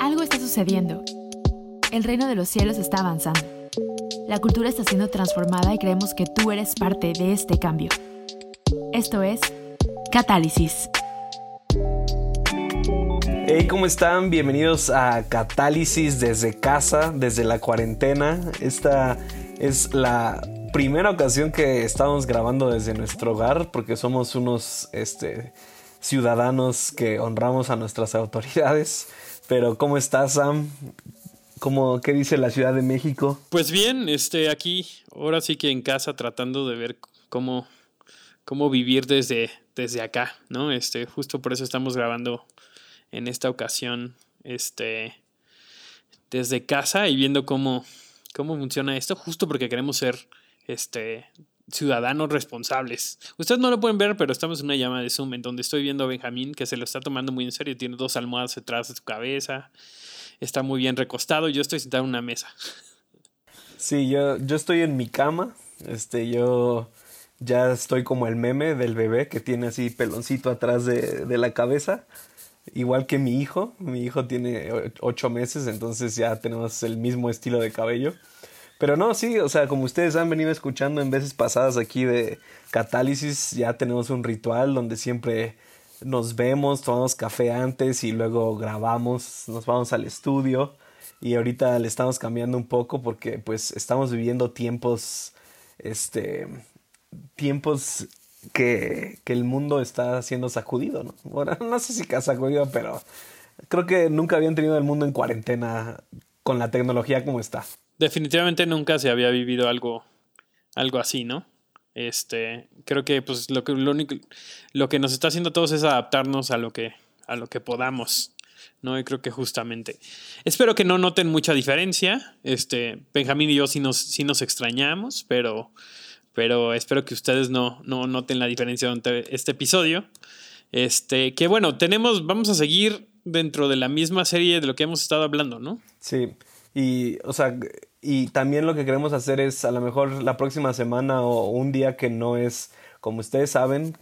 Algo está sucediendo. El reino de los cielos está avanzando. La cultura está siendo transformada y creemos que tú eres parte de este cambio. Esto es Catálisis. Hey, ¿cómo están? Bienvenidos a Catálisis desde casa, desde la cuarentena. Esta es la primera ocasión que estamos grabando desde nuestro hogar porque somos unos este, ciudadanos que honramos a nuestras autoridades. Pero ¿cómo estás, Sam? ¿Cómo, ¿Qué dice la Ciudad de México? Pues bien, este, aquí, ahora sí que en casa tratando de ver cómo, cómo vivir desde, desde acá, ¿no? Este, justo por eso estamos grabando en esta ocasión, este, desde casa y viendo cómo, cómo funciona esto, justo porque queremos ser, este, ciudadanos responsables. Ustedes no lo pueden ver, pero estamos en una llamada de Zoom en donde estoy viendo a Benjamín que se lo está tomando muy en serio. Tiene dos almohadas detrás de su cabeza. Está muy bien recostado. Yo estoy sentado en una mesa. Sí, yo, yo estoy en mi cama. Este, yo ya estoy como el meme del bebé que tiene así peloncito atrás de, de la cabeza. Igual que mi hijo. Mi hijo tiene ocho meses, entonces ya tenemos el mismo estilo de cabello. Pero no, sí, o sea, como ustedes han venido escuchando en veces pasadas aquí de Catálisis, ya tenemos un ritual donde siempre nos vemos, tomamos café antes y luego grabamos, nos vamos al estudio y ahorita le estamos cambiando un poco porque pues estamos viviendo tiempos, este, tiempos que, que el mundo está siendo sacudido, ¿no? Bueno, no sé si sacudido, pero creo que nunca habían tenido el mundo en cuarentena con la tecnología como está definitivamente nunca se había vivido algo, algo así, ¿no? Este, creo que pues lo que lo único lo que nos está haciendo todos es adaptarnos a lo que a lo que podamos. ¿no? Y creo que justamente. Espero que no noten mucha diferencia. Este, Benjamín y yo sí nos, sí nos extrañamos, pero, pero espero que ustedes no, no noten la diferencia durante este episodio. Este, que bueno, tenemos, vamos a seguir dentro de la misma serie de lo que hemos estado hablando, ¿no? Sí. Y, o sea, y también lo que queremos hacer es a lo mejor la próxima semana o un día que no es, como ustedes saben,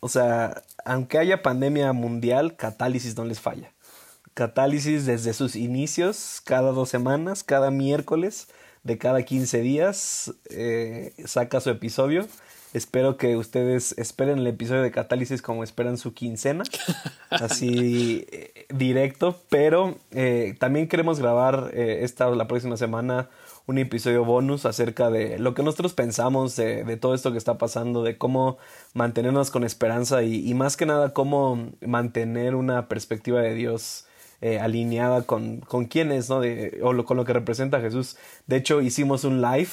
o sea, aunque haya pandemia mundial, Catálisis no les falla. Catálisis desde sus inicios, cada dos semanas, cada miércoles de cada 15 días, eh, saca su episodio. Espero que ustedes esperen el episodio de Catálisis como esperan su quincena, así eh, directo, pero eh, también queremos grabar eh, esta la próxima semana un episodio bonus acerca de lo que nosotros pensamos de, de todo esto que está pasando, de cómo mantenernos con esperanza y, y más que nada cómo mantener una perspectiva de Dios alineada con, con quién es, ¿no? De, o lo, con lo que representa Jesús. De hecho, hicimos un live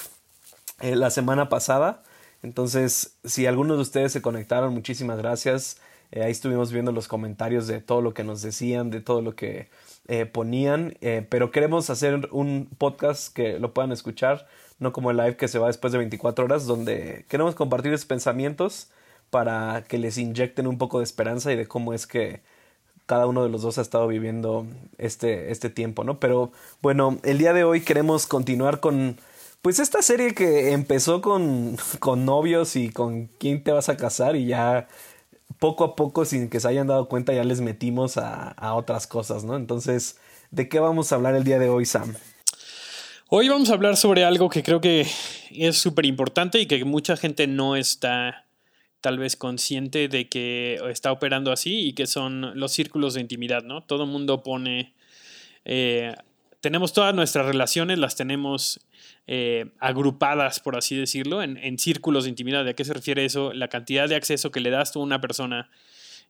la semana pasada entonces, si algunos de ustedes se conectaron, muchísimas gracias. Eh, ahí estuvimos viendo los comentarios de todo lo que nos decían, de todo lo que eh, ponían. Eh, pero queremos hacer un podcast que lo puedan escuchar, no como el live que se va después de 24 horas, donde queremos compartir sus pensamientos para que les inyecten un poco de esperanza y de cómo es que cada uno de los dos ha estado viviendo este, este tiempo, ¿no? Pero bueno, el día de hoy queremos continuar con pues esta serie que empezó con, con novios y con quién te vas a casar y ya poco a poco sin que se hayan dado cuenta ya les metimos a, a otras cosas, ¿no? Entonces, ¿de qué vamos a hablar el día de hoy, Sam? Hoy vamos a hablar sobre algo que creo que es súper importante y que mucha gente no está tal vez consciente de que está operando así y que son los círculos de intimidad, ¿no? Todo mundo pone... Eh, tenemos todas nuestras relaciones, las tenemos eh, agrupadas, por así decirlo, en, círculos de intimidad. ¿A qué se refiere eso? La cantidad de acceso que le das tú a una persona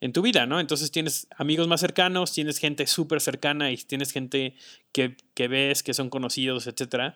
en tu vida, ¿no? Entonces tienes amigos más cercanos, tienes gente súper cercana y tienes gente que, ves, que son conocidos, etc.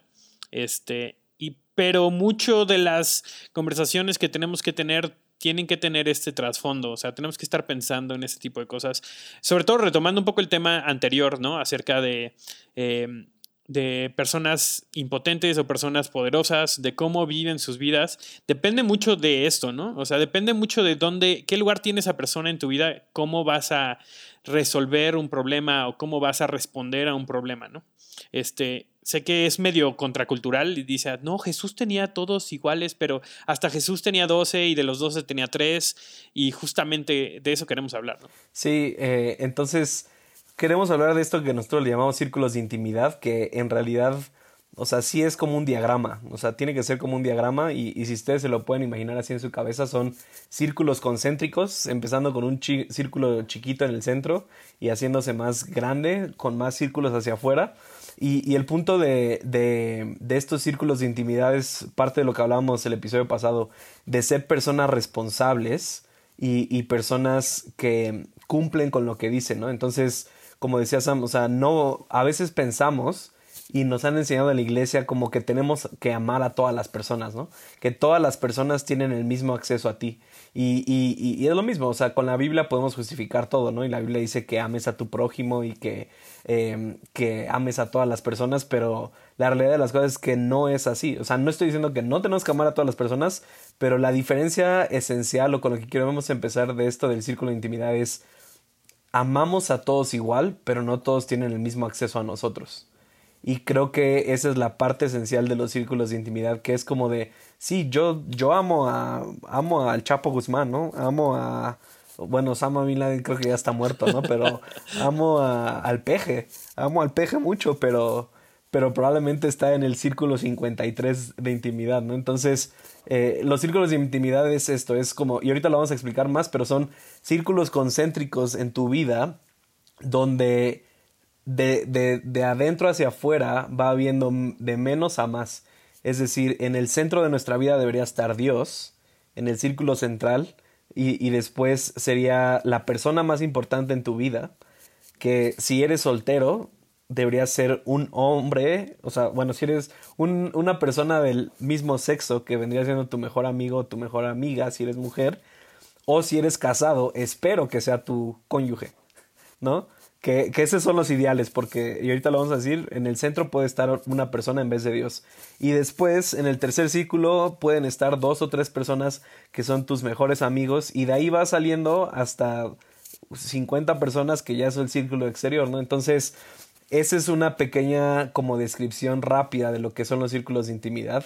Este, y, pero mucho de las conversaciones que tenemos que tener tienen que tener este trasfondo, o sea, tenemos que estar pensando en ese tipo de cosas. Sobre todo retomando un poco el tema anterior, ¿no? Acerca de... Eh, de personas impotentes o personas poderosas, de cómo viven sus vidas, depende mucho de esto, ¿no? O sea, depende mucho de dónde, qué lugar tiene esa persona en tu vida, cómo vas a resolver un problema o cómo vas a responder a un problema, ¿no? Este, sé que es medio contracultural y dice, no, Jesús tenía todos iguales, pero hasta Jesús tenía 12 y de los 12 tenía 3 y justamente de eso queremos hablar. ¿no? Sí, eh, entonces queremos hablar de esto que nosotros le llamamos círculos de intimidad, que en realidad, o sea, sí es como un diagrama, o sea, tiene que ser como un diagrama y, y si ustedes se lo pueden imaginar así en su cabeza, son círculos concéntricos, empezando con un círculo chiquito en el centro y haciéndose más grande, con más círculos hacia afuera. Y, el punto de, de, estos círculos de intimidad es parte de lo que hablábamos el episodio pasado, de ser personas responsables y, y, personas que cumplen con lo que dicen, ¿no? Entonces, como decía Sam, o sea, no, a veces pensamos y nos han enseñado en la iglesia como que tenemos que amar a todas las personas, ¿no? Que todas las personas tienen el mismo acceso a ti. Y, y, es lo mismo, o sea, con la Biblia podemos justificar todo, ¿no? Y la Biblia dice que ames a tu prójimo y que, em, que ames a todas las personas, pero la realidad de las cosas es que no es así. O sea, no estoy diciendo que no tenemos que amar a todas las personas, pero la diferencia esencial o con lo que queremos empezar de esto del círculo de intimidad es amamos a todos igual, pero no todos tienen el mismo acceso a nosotros. Y creo que esa es la parte esencial de los círculos de intimidad, que es como de, sí, yo, yo amo a, amo al Chapo Guzmán, ¿no? Amo a, bueno, Sam Bin Laden creo que ya está muerto, ¿no? Pero amo a, al peje, amo al peje mucho, pero, pero probablemente está en el círculo 53 de intimidad, ¿no? Entonces, eh, los círculos de intimidad es esto, es como, y ahorita lo vamos a explicar más, pero son círculos concéntricos en tu vida donde de, de, de adentro hacia afuera va habiendo de menos a más. Es decir, en el centro de nuestra vida debería estar Dios, en el círculo central, y, y, después sería la persona más importante en tu vida, que si eres soltero, debería ser un hombre, o sea, bueno, si eres un, una persona del mismo sexo, que vendría siendo tu mejor amigo o tu mejor amiga, si eres mujer, o si eres casado, espero que sea tu cónyuge, ¿no? Que, que, esos son los ideales, porque, y ahorita lo vamos a decir, en el centro puede estar una persona en vez de Dios. Y después, en el tercer círculo, pueden estar dos o tres personas que son tus mejores amigos, y de ahí va saliendo hasta 50 personas que ya es el círculo exterior, ¿no? Entonces, esa es una pequeña como descripción rápida de lo que son los círculos de intimidad.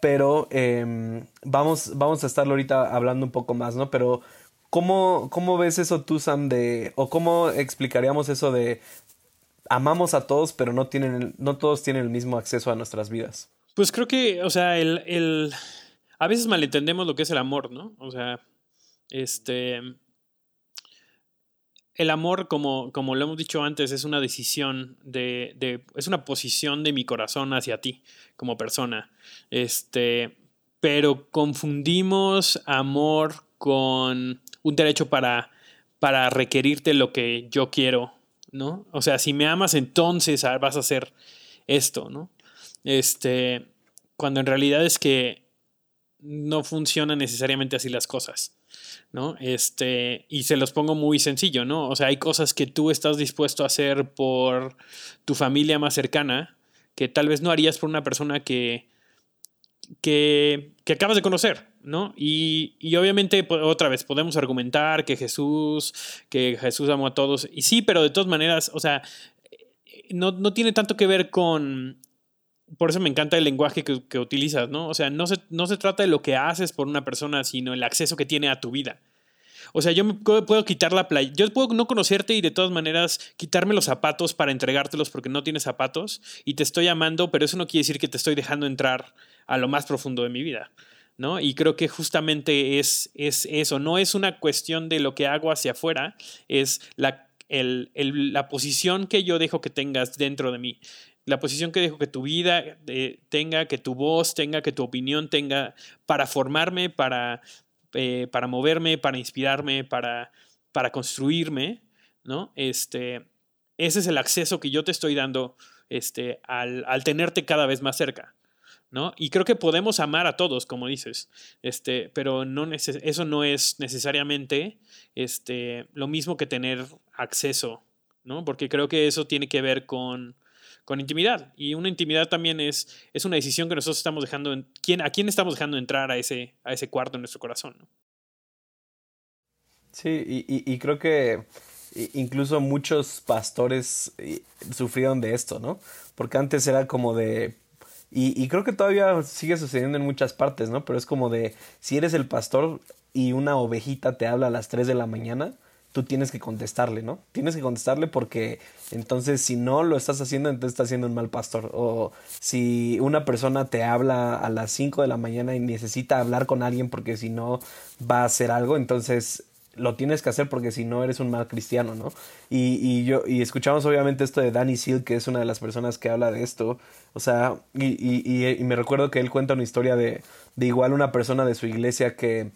Pero eh, vamos, vamos a estarlo ahorita hablando un poco más, ¿no? Pero ¿Cómo, ¿Cómo ves eso tú, Sam, de, o cómo explicaríamos eso de amamos a todos, pero no, tienen, no todos tienen el mismo acceso a nuestras vidas? Pues creo que, o sea, el, el, a veces malentendemos lo que es el amor, ¿no? O sea, este, el amor, como, como lo hemos dicho antes, es una decisión de, de, es una posición de mi corazón hacia ti como persona. Este, pero confundimos amor con un derecho para, para requerirte lo que yo quiero, ¿no? O sea, si me amas, entonces vas a hacer esto, ¿no? Este, cuando en realidad es que no funcionan necesariamente así las cosas, ¿no? Este, y se los pongo muy sencillo, ¿no? O sea, hay cosas que tú estás dispuesto a hacer por tu familia más cercana que tal vez no harías por una persona que, que, que acabas de conocer, ¿no? Y, y, obviamente, otra vez, podemos argumentar que Jesús, que Jesús amó a todos, y sí, pero de todas maneras, o sea, no, no tiene tanto que ver con... Por eso me encanta el lenguaje que, que utilizas, ¿no? O sea, no se, no se trata de lo que haces por una persona, sino el acceso que tiene a tu vida. O sea, yo me puedo quitar la playa. Yo puedo no conocerte y de todas maneras quitarme los zapatos para entregártelos porque no tienes zapatos y te estoy amando, pero eso no quiere decir que te estoy dejando entrar a lo más profundo de mi vida. ¿no? Y creo que justamente es, es eso, no es una cuestión de lo que hago hacia afuera, es la, la posición que yo dejo que tengas dentro de mí, la posición que dejo que tu vida eh, tenga, que tu voz tenga, que tu opinión tenga, para formarme, para, eh, para moverme, para inspirarme, para, para construirme, ¿no? Este, ese es el acceso que yo te estoy dando este, al, al tenerte cada vez más cerca. ¿no? Y creo que podemos amar a todos, como dices, este, pero no eso no es necesariamente este, lo mismo que tener acceso, ¿no? Porque creo que eso tiene que ver con, con intimidad. Y una intimidad también es, es una decisión que nosotros estamos dejando, ¿quién, a quién estamos dejando entrar a ese, a ese cuarto en nuestro corazón. Sí, y, y, creo que incluso muchos pastores sufrieron de esto, ¿no? Porque antes era como de... Y, y creo que todavía sigue sucediendo en muchas partes, ¿no? Pero es como de, si eres el pastor y una ovejita te habla a las 3 de la mañana, tú tienes que contestarle, ¿no? Tienes que contestarle porque entonces si no lo estás haciendo, entonces estás siendo un mal pastor. O si una persona te habla a las 5 de la mañana y necesita hablar con alguien porque si no va a hacer algo, entonces lo tienes que hacer porque si no eres un mal cristiano, ¿no? Y, y yo, y escuchamos obviamente esto de Danny Seal, que es una de las personas que habla de esto. O sea, y, y, y me recuerdo que él cuenta una historia de, de igual una persona de su iglesia que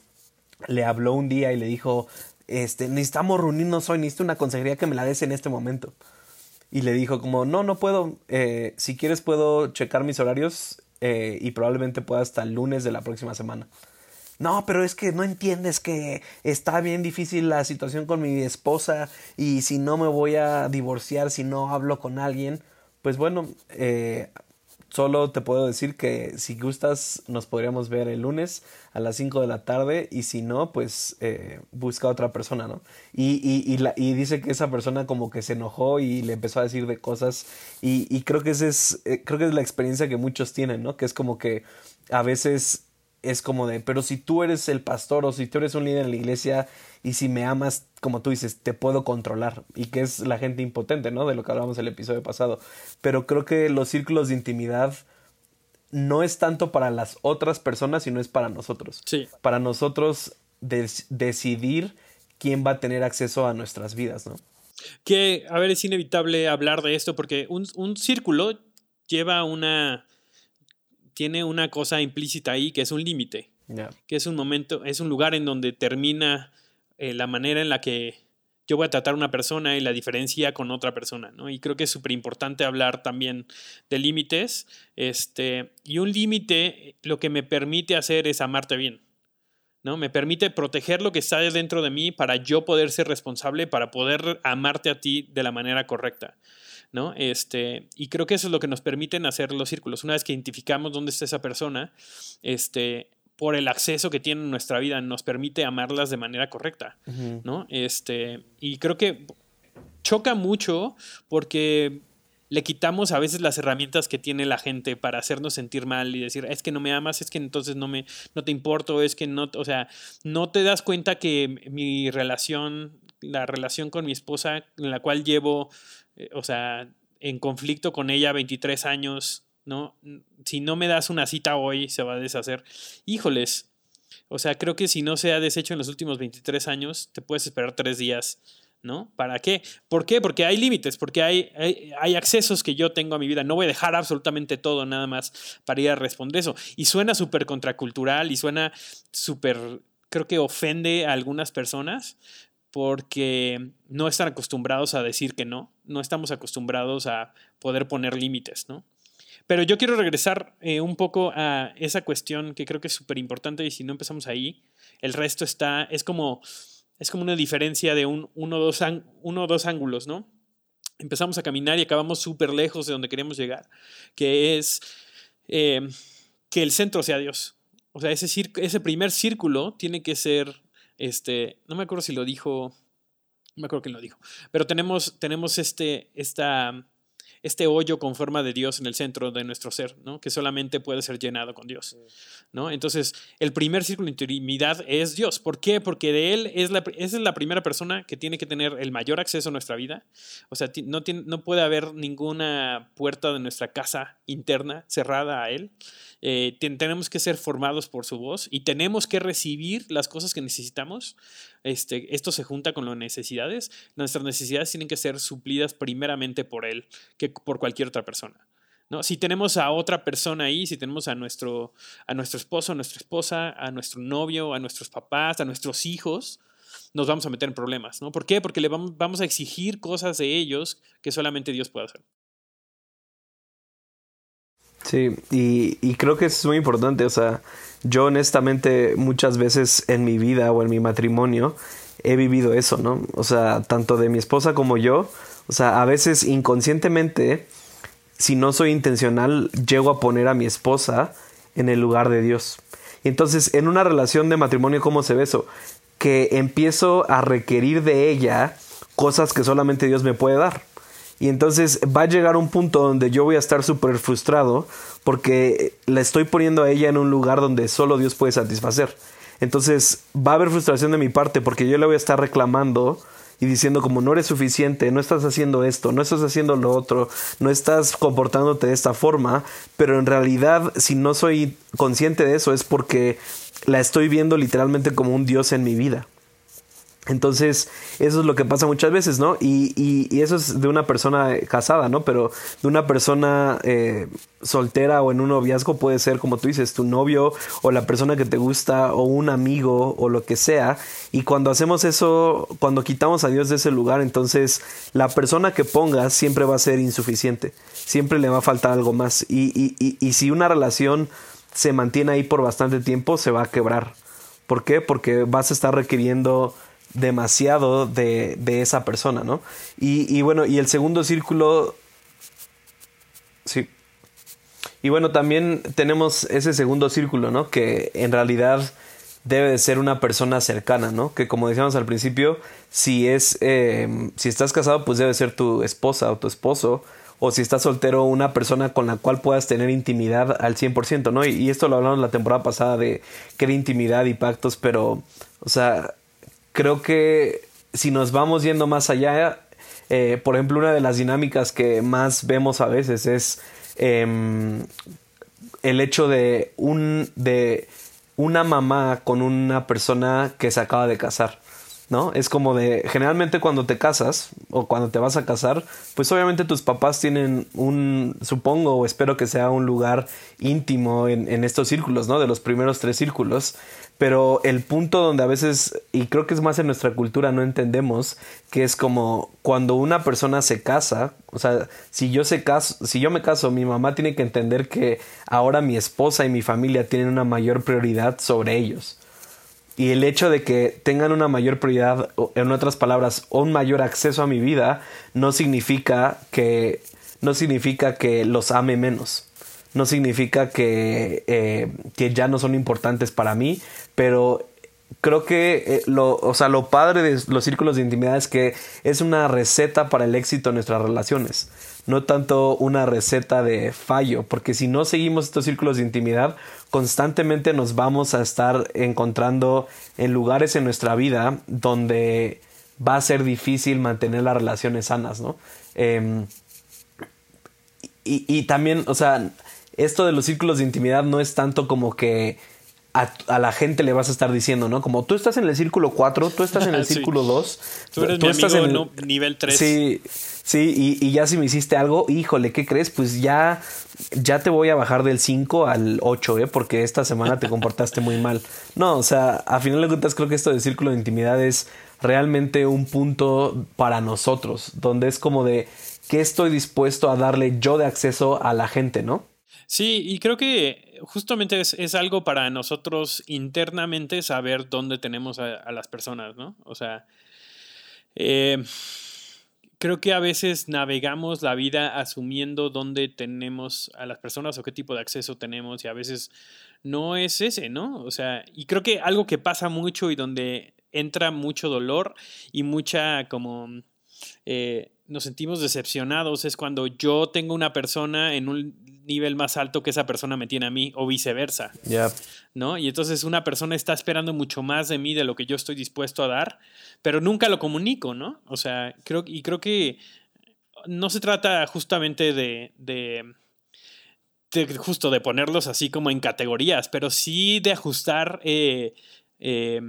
le habló un día y le dijo, este, necesitamos reunirnos hoy, necesito una consejería que me la des en este momento. Y le dijo como, no, no puedo, eh, si quieres puedo checar mis horarios eh, y probablemente pueda hasta el lunes de la próxima semana. No, pero es que no entiendes que está bien difícil la situación con mi esposa y si no me voy a divorciar, si no hablo con alguien, pues bueno, eh, Solo te puedo decir que si gustas nos podríamos ver el lunes a las 5 de la tarde y si no, pues eh, busca a otra persona, ¿no? Y, y, y, la, y, dice que esa persona como que se enojó y le empezó a decir de cosas y, creo que esa es, eh, creo que es la experiencia que muchos tienen, ¿no? Que es como que a veces es como de, pero si tú eres el pastor o si tú eres un líder en la iglesia y si me amas, como tú dices, te puedo controlar. Y que es la gente impotente, ¿no? De lo que hablábamos el episodio pasado. Pero creo que los círculos de intimidad no es tanto para las otras personas, sino es para nosotros. Sí. Para nosotros decidir quién va a tener acceso a nuestras vidas, ¿no? Que, a ver, es inevitable hablar de esto porque un, un círculo lleva una tiene una cosa implícita ahí que es un límite, que es un momento, es un lugar en donde termina eh, la manera en la que yo voy a tratar a una persona y la diferencia con otra persona, ¿no? Y creo que es súper importante hablar también de límites, este, y un límite lo que me permite hacer es amarte bien, ¿no? Me permite proteger lo que está dentro de mí para yo poder ser responsable, para poder amarte a ti de la manera correcta. ¿No? Este, y creo que eso es lo que nos permiten hacer los círculos. Una vez que identificamos dónde está esa persona, este, por el acceso que tiene en nuestra vida, nos permite amarlas de manera correcta, ¿no? Este, y creo que choca mucho porque le quitamos a veces las herramientas que tiene la gente para hacernos sentir mal y decir, es que no me amas, es que entonces no me no te importo, es que no, o sea, no te das cuenta que mi relación, la relación con mi esposa en la cual llevo eh, o sea, en conflicto con ella 23 años, ¿no? Si no me das una cita hoy, se va a deshacer. Híjoles, o sea, creo que si no se ha deshecho en los últimos 23 años, te puedes esperar tres días, ¿no? ¿Para qué? ¿Por qué? Porque hay límites, porque hay, hay, hay, accesos que yo tengo a mi vida. No voy a dejar absolutamente todo nada más para ir a responder eso. Y suena súper contracultural y suena súper, creo que ofende a algunas personas, porque no están acostumbrados a decir que no, no estamos acostumbrados a poder poner límites, ¿no? Pero yo quiero regresar eh, un poco a esa cuestión que creo que es súper importante y si no empezamos ahí, el resto está, es como, es como una diferencia de un, uno, dos, uno o dos ángulos, ¿no? Empezamos a caminar y acabamos súper lejos de donde queremos llegar, que es eh, que el centro sea Dios. O sea, ese, ese primer círculo tiene que ser este, no me acuerdo si lo dijo, no me acuerdo quién lo dijo, pero tenemos, tenemos este, esta, este hoyo con forma de Dios en el centro de nuestro ser, ¿no? Que solamente puede ser llenado con Dios, ¿no? Entonces, el primer círculo de intimidad es Dios. ¿Por qué? Porque de Él es la, es la primera persona que tiene que tener el mayor acceso a nuestra vida. O sea, no, tiene, no puede haber ninguna puerta de nuestra casa interna cerrada a Él. Eh, tenemos que ser formados por su voz y tenemos que recibir las cosas que necesitamos. Este, esto se junta con las necesidades. Nuestras necesidades tienen que ser suplidas primeramente por Él que por cualquier otra persona. ¿no? Si tenemos a otra persona ahí, si tenemos a nuestro, a nuestro esposo, a nuestra esposa, a nuestro novio, a nuestros papás, a nuestros hijos, nos vamos a meter en problemas. ¿no? ¿Por qué? Porque le vamos, vamos a exigir cosas de ellos que solamente Dios puede hacer. Sí, y, y, creo que es muy importante, o sea, yo honestamente muchas veces en mi vida o en mi matrimonio he vivido eso, ¿no? O sea, tanto de mi esposa como yo, o sea, a veces inconscientemente, si no soy intencional, llego a poner a mi esposa en el lugar de Dios. Y entonces, en una relación de matrimonio, ¿cómo se ve eso? Que empiezo a requerir de ella cosas que solamente Dios me puede dar. Y entonces va a llegar un punto donde yo voy a estar súper frustrado porque la estoy poniendo a ella en un lugar donde solo Dios puede satisfacer. Entonces va a haber frustración de mi parte porque yo le voy a estar reclamando y diciendo como no eres suficiente, no estás haciendo esto, no estás haciendo lo otro, no estás comportándote de esta forma, pero en realidad si no soy consciente de eso es porque la estoy viendo literalmente como un Dios en mi vida. Entonces, eso es lo que pasa muchas veces, ¿no? Y, y, eso es de una persona casada, ¿no? Pero de una persona eh, soltera o en un noviazgo puede ser, como tú dices, tu novio o la persona que te gusta o un amigo o lo que sea. Y cuando hacemos eso, cuando quitamos a Dios de ese lugar, entonces la persona que pongas siempre va a ser insuficiente. Siempre le va a faltar algo más. Y, y, y si una relación se mantiene ahí por bastante tiempo, se va a quebrar. ¿Por qué? Porque vas a estar requiriendo demasiado de, de esa persona, ¿no? Y, y, bueno, y el segundo círculo, sí. Y bueno, también tenemos ese segundo círculo, ¿no? Que en realidad debe de ser una persona cercana, ¿no? Que como decíamos al principio, si es, eh, si estás casado, pues debe ser tu esposa o tu esposo, o si estás soltero, una persona con la cual puedas tener intimidad al 100%, ¿no? Y, esto lo hablamos la temporada pasada de qué era intimidad y pactos, pero, o sea, creo que si nos vamos yendo más allá, eh, por ejemplo, una de las dinámicas que más vemos a veces es eh, el hecho de, un, de una mamá con una persona que se acaba de casar. ¿No? Es como de, generalmente cuando te casas o cuando te vas a casar, pues obviamente tus papás tienen un, supongo o espero que sea un lugar íntimo en, estos círculos, ¿no? De los primeros tres círculos. Pero el punto donde a veces, y creo que es más en nuestra cultura, no entendemos, que es como cuando una persona se casa, o sea, si yo, se caso, si yo me caso, mi mamá tiene que entender que ahora mi esposa y mi familia tienen una mayor prioridad sobre ellos. Y el hecho de que tengan una mayor prioridad, en otras palabras, un mayor acceso a mi vida, no significa que, no significa que los ame menos. No significa que, eh, que ya no son importantes para mí, pero creo que eh, lo, o sea, lo padre de los círculos de intimidad es que es una receta para el éxito en nuestras relaciones, no tanto una receta de fallo, porque si no seguimos estos círculos de intimidad, constantemente nos vamos a estar encontrando en lugares en nuestra vida donde va a ser difícil mantener las relaciones sanas, ¿no? Em, y, y también, o sea, esto de los círculos de intimidad no es tanto como que a, la gente le vas a estar diciendo, ¿no? Como tú estás en el círculo 4, tú estás en el círculo 2. Tú eres mi estás en el, nivel 3. Sí, sí, y, ya si me hiciste algo, híjole, ¿qué crees? Pues ya, ya te voy a bajar del 5 al 8, ¿eh? Porque esta semana te comportaste muy mal. No, o sea, a final de cuentas creo que esto del círculo de intimidad es realmente un punto para nosotros, donde es como de qué estoy dispuesto a darle yo de acceso a la gente, ¿no? Sí, y creo que justamente es, algo para nosotros internamente saber dónde tenemos a, las personas, ¿no? O sea, eh, creo que a veces navegamos la vida asumiendo dónde tenemos a las personas o qué tipo de acceso tenemos y a veces no es ese, ¿no? O sea, y creo que algo que pasa mucho y donde entra mucho dolor y mucha como... Eh, nos sentimos decepcionados es cuando yo tengo una persona en un nivel más alto que esa persona me tiene a mí o viceversa. ¿No? Y entonces una persona está esperando mucho más de mí de lo que yo estoy dispuesto a dar, pero nunca lo comunico, ¿no? O sea, creo y creo que no se trata justamente de, de, justo de ponerlos así como en categorías, pero sí de ajustar eh, eh,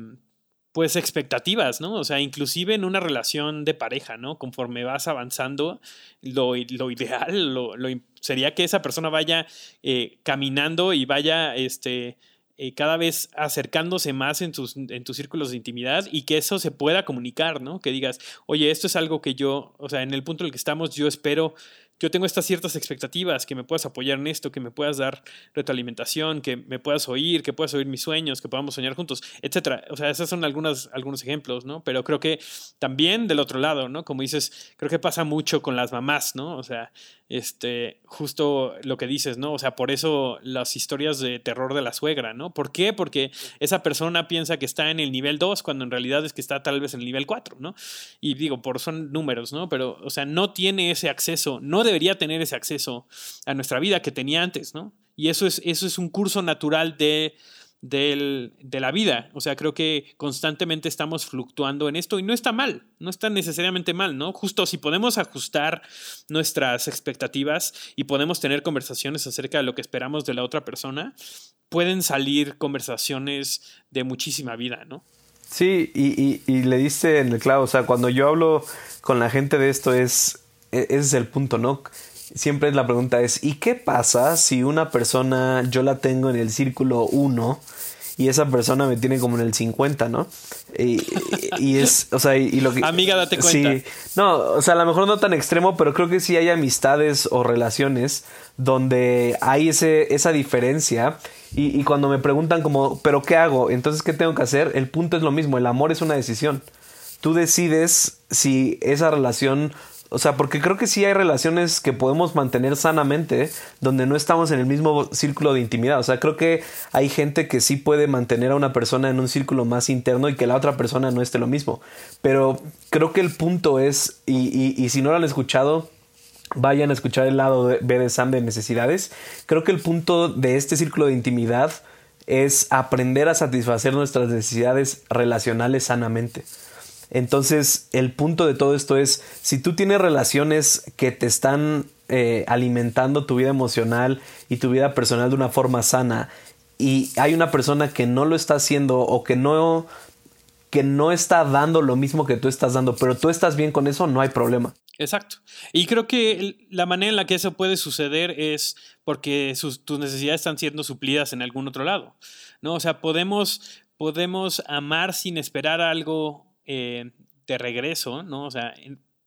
pues expectativas, ¿no? O sea, inclusive en una relación de pareja, ¿no? Conforme vas avanzando, lo, ideal lo, sería que esa persona vaya eh, caminando y vaya, este, eh, cada vez acercándose más en tus círculos de intimidad y que eso se pueda comunicar, ¿no? Que digas, oye, esto es algo que yo, o sea, en el punto en el que estamos, yo espero yo tengo estas ciertas expectativas, que me puedas apoyar en esto, que me puedas dar retroalimentación, que me puedas oír, que puedas oír mis sueños, que podamos soñar juntos, etcétera. O sea, esos son algunos, algunos ejemplos, ¿no? Pero creo que también del otro lado, ¿no? Como dices, creo que pasa mucho con las mamás, ¿no? O sea, este, justo lo que dices, ¿no? O sea, por eso las historias de terror de la suegra, ¿no? ¿Por qué? Porque esa persona piensa que está en el nivel 2 cuando en realidad es que está tal vez en el nivel 4, ¿no? Y digo, por son números, ¿no? Pero, o sea, no tiene ese acceso, no debería tener ese acceso a nuestra vida que tenía antes, ¿no? Y eso es, eso es un curso natural de del, de la vida. O sea, creo que constantemente estamos fluctuando en esto y no está mal, no está necesariamente mal, ¿no? Justo si podemos ajustar nuestras expectativas y podemos tener conversaciones acerca de lo que esperamos de la otra persona, pueden salir conversaciones de muchísima vida, ¿no? Sí, y, y, le diste en el clavo, o sea, cuando yo hablo con la gente de esto es, ese es el punto, ¿no? Siempre la pregunta es, ¿y qué pasa si una persona yo la tengo en el círculo 1 y esa persona me tiene como en el 50, ¿no? Y, es, o sea, y, lo que... Amiga, date cuenta. Sí, no, o sea, a lo mejor no tan extremo, pero creo que sí hay amistades o relaciones donde hay ese, esa diferencia. Y, y cuando me preguntan como, ¿pero qué hago? Entonces, ¿qué tengo que hacer? El punto es lo mismo, el amor es una decisión. Tú decides si esa relación o sea, porque creo que sí hay relaciones que podemos mantener sanamente donde no estamos en el mismo círculo de intimidad. O sea, creo que hay gente que sí puede mantener a una persona en un círculo más interno y que la otra persona no esté lo mismo. Pero creo que el punto es, y, si no lo han escuchado, vayan a escuchar el lado B de Sam de necesidades. Creo que el punto de este círculo de intimidad es aprender a satisfacer nuestras necesidades relacionales sanamente. Entonces, el punto de todo esto es, si tú tienes relaciones que te están eh, alimentando tu vida emocional y tu vida personal de una forma sana, y hay una persona que no lo está haciendo o que no que no está dando lo mismo que tú estás dando, pero tú estás bien con eso, no hay problema. Exacto. Y creo que la manera en la que eso puede suceder es porque tus necesidades están siendo suplidas en algún otro lado. ¿no? O sea, podemos, podemos amar sin esperar algo eh, de regreso, ¿no? O sea,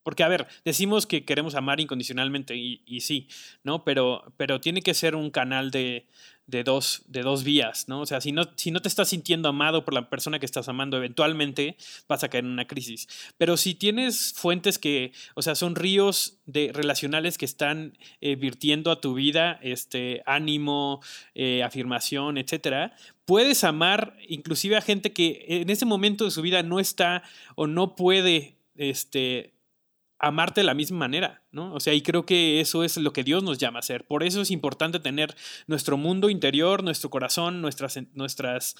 porque, a ver, decimos que queremos amar incondicionalmente y, y sí, ¿no? Pero, pero tiene que ser un canal de, de dos, de dos vías, ¿no? O sea, si no, si no te estás sintiendo amado por la persona que estás amando, eventualmente vas a caer en una crisis. Pero si tienes fuentes que, o sea, son ríos de relacionales que están eh, virtiendo a tu vida, este, ánimo, eh, afirmación, etcétera, puedes amar inclusive a gente que en ese momento de su vida no está o no puede, este, amarte de la misma manera, ¿no? O sea, y creo que eso es lo que Dios nos llama a hacer. Por eso es importante tener nuestro mundo interior, nuestro corazón, nuestras, nuestras,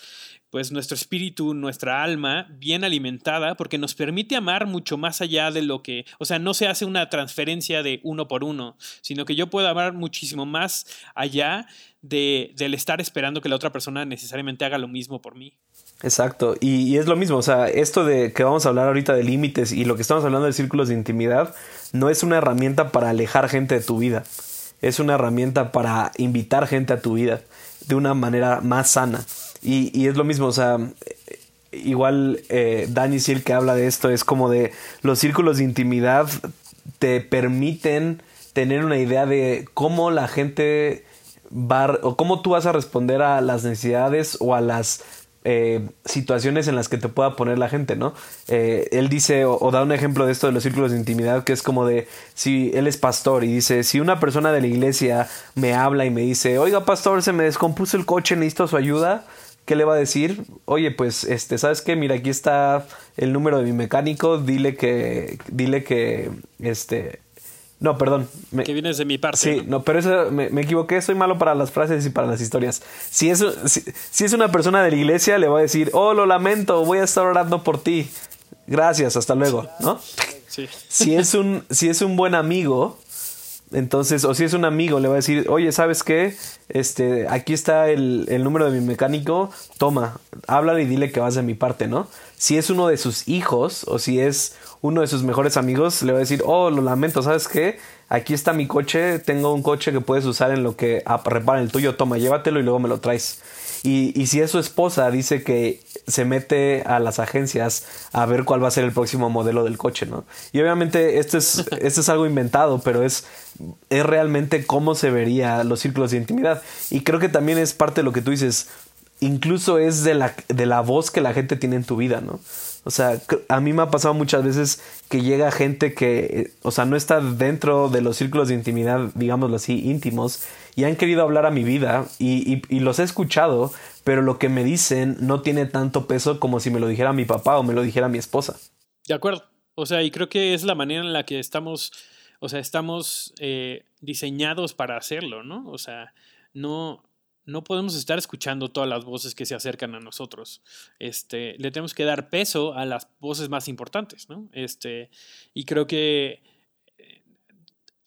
pues nuestro espíritu, nuestra alma bien alimentada, porque nos permite amar mucho más allá de lo que, o sea, no se hace una transferencia de uno por uno, sino que yo puedo amar muchísimo más allá de, del estar esperando que la otra persona necesariamente haga lo mismo por mí. Exacto, y, es lo mismo, o sea, esto de que vamos a hablar ahorita de límites y lo que estamos hablando de círculos de intimidad no es una herramienta para alejar gente de tu vida, es una herramienta para invitar gente a tu vida de una manera más sana. Y, es lo mismo, o sea, igual eh, Danny Sil que habla de esto es como de los círculos de intimidad te permiten tener una idea de cómo la gente va o cómo tú vas a responder a las necesidades o a las eh, situaciones en las que te pueda poner la gente, ¿no? Eh, él dice o, da un ejemplo de esto de los círculos de intimidad que es como de si él es pastor y dice si una persona de la iglesia me habla y me dice oiga pastor se me descompuso el coche necesito su ayuda ¿qué le va a decir? Oye, pues, este, ¿sabes qué? Mira, aquí está el número de mi mecánico, dile que, dile que, este, no, perdón. que vienes de mi parte. Sí, no, pero eso me, equivoqué. Soy malo para las frases y para las historias. Si es, si, es una persona de la iglesia, le voy a decir, oh, lo lamento, voy a estar orando por ti. Gracias, hasta luego, ¿no? Sí. Si es un, si es un buen amigo, entonces, o si es un amigo, le voy a decir, oye, ¿sabes qué? Este, aquí está el, el número de mi mecánico, toma, háblale y dile que vas de mi parte, ¿no? Si es uno de sus hijos, o si es uno de sus mejores amigos le va a decir, oh, lo lamento, ¿sabes qué? Aquí está mi coche, tengo un coche que puedes usar en lo que repara el tuyo, toma, llévatelo y luego me lo traes. Y, y, si es su esposa, dice que se mete a las agencias a ver cuál va a ser el próximo modelo del coche, ¿no? Y obviamente esto es, esto es algo inventado, pero es, es realmente cómo se vería los círculos de intimidad. Y creo que también es parte de lo que tú dices. incluso es de la, de la voz que la gente tiene en tu vida, ¿no? O sea, a mí me ha pasado muchas veces que llega gente que, eh, o sea, no está dentro de los círculos de intimidad, digámoslo así, íntimos, y han querido hablar a mi vida y, los he escuchado, pero lo que me dicen no tiene tanto peso como si me lo dijera mi papá o me lo dijera mi esposa. De acuerdo. O sea, y creo que es la manera en la que estamos, o sea, estamos eh, diseñados para hacerlo, ¿no? O sea, no, no podemos estar escuchando todas las voces que se acercan a nosotros. Este, le tenemos que dar peso a las voces más importantes, ¿no? Este, y creo que eh,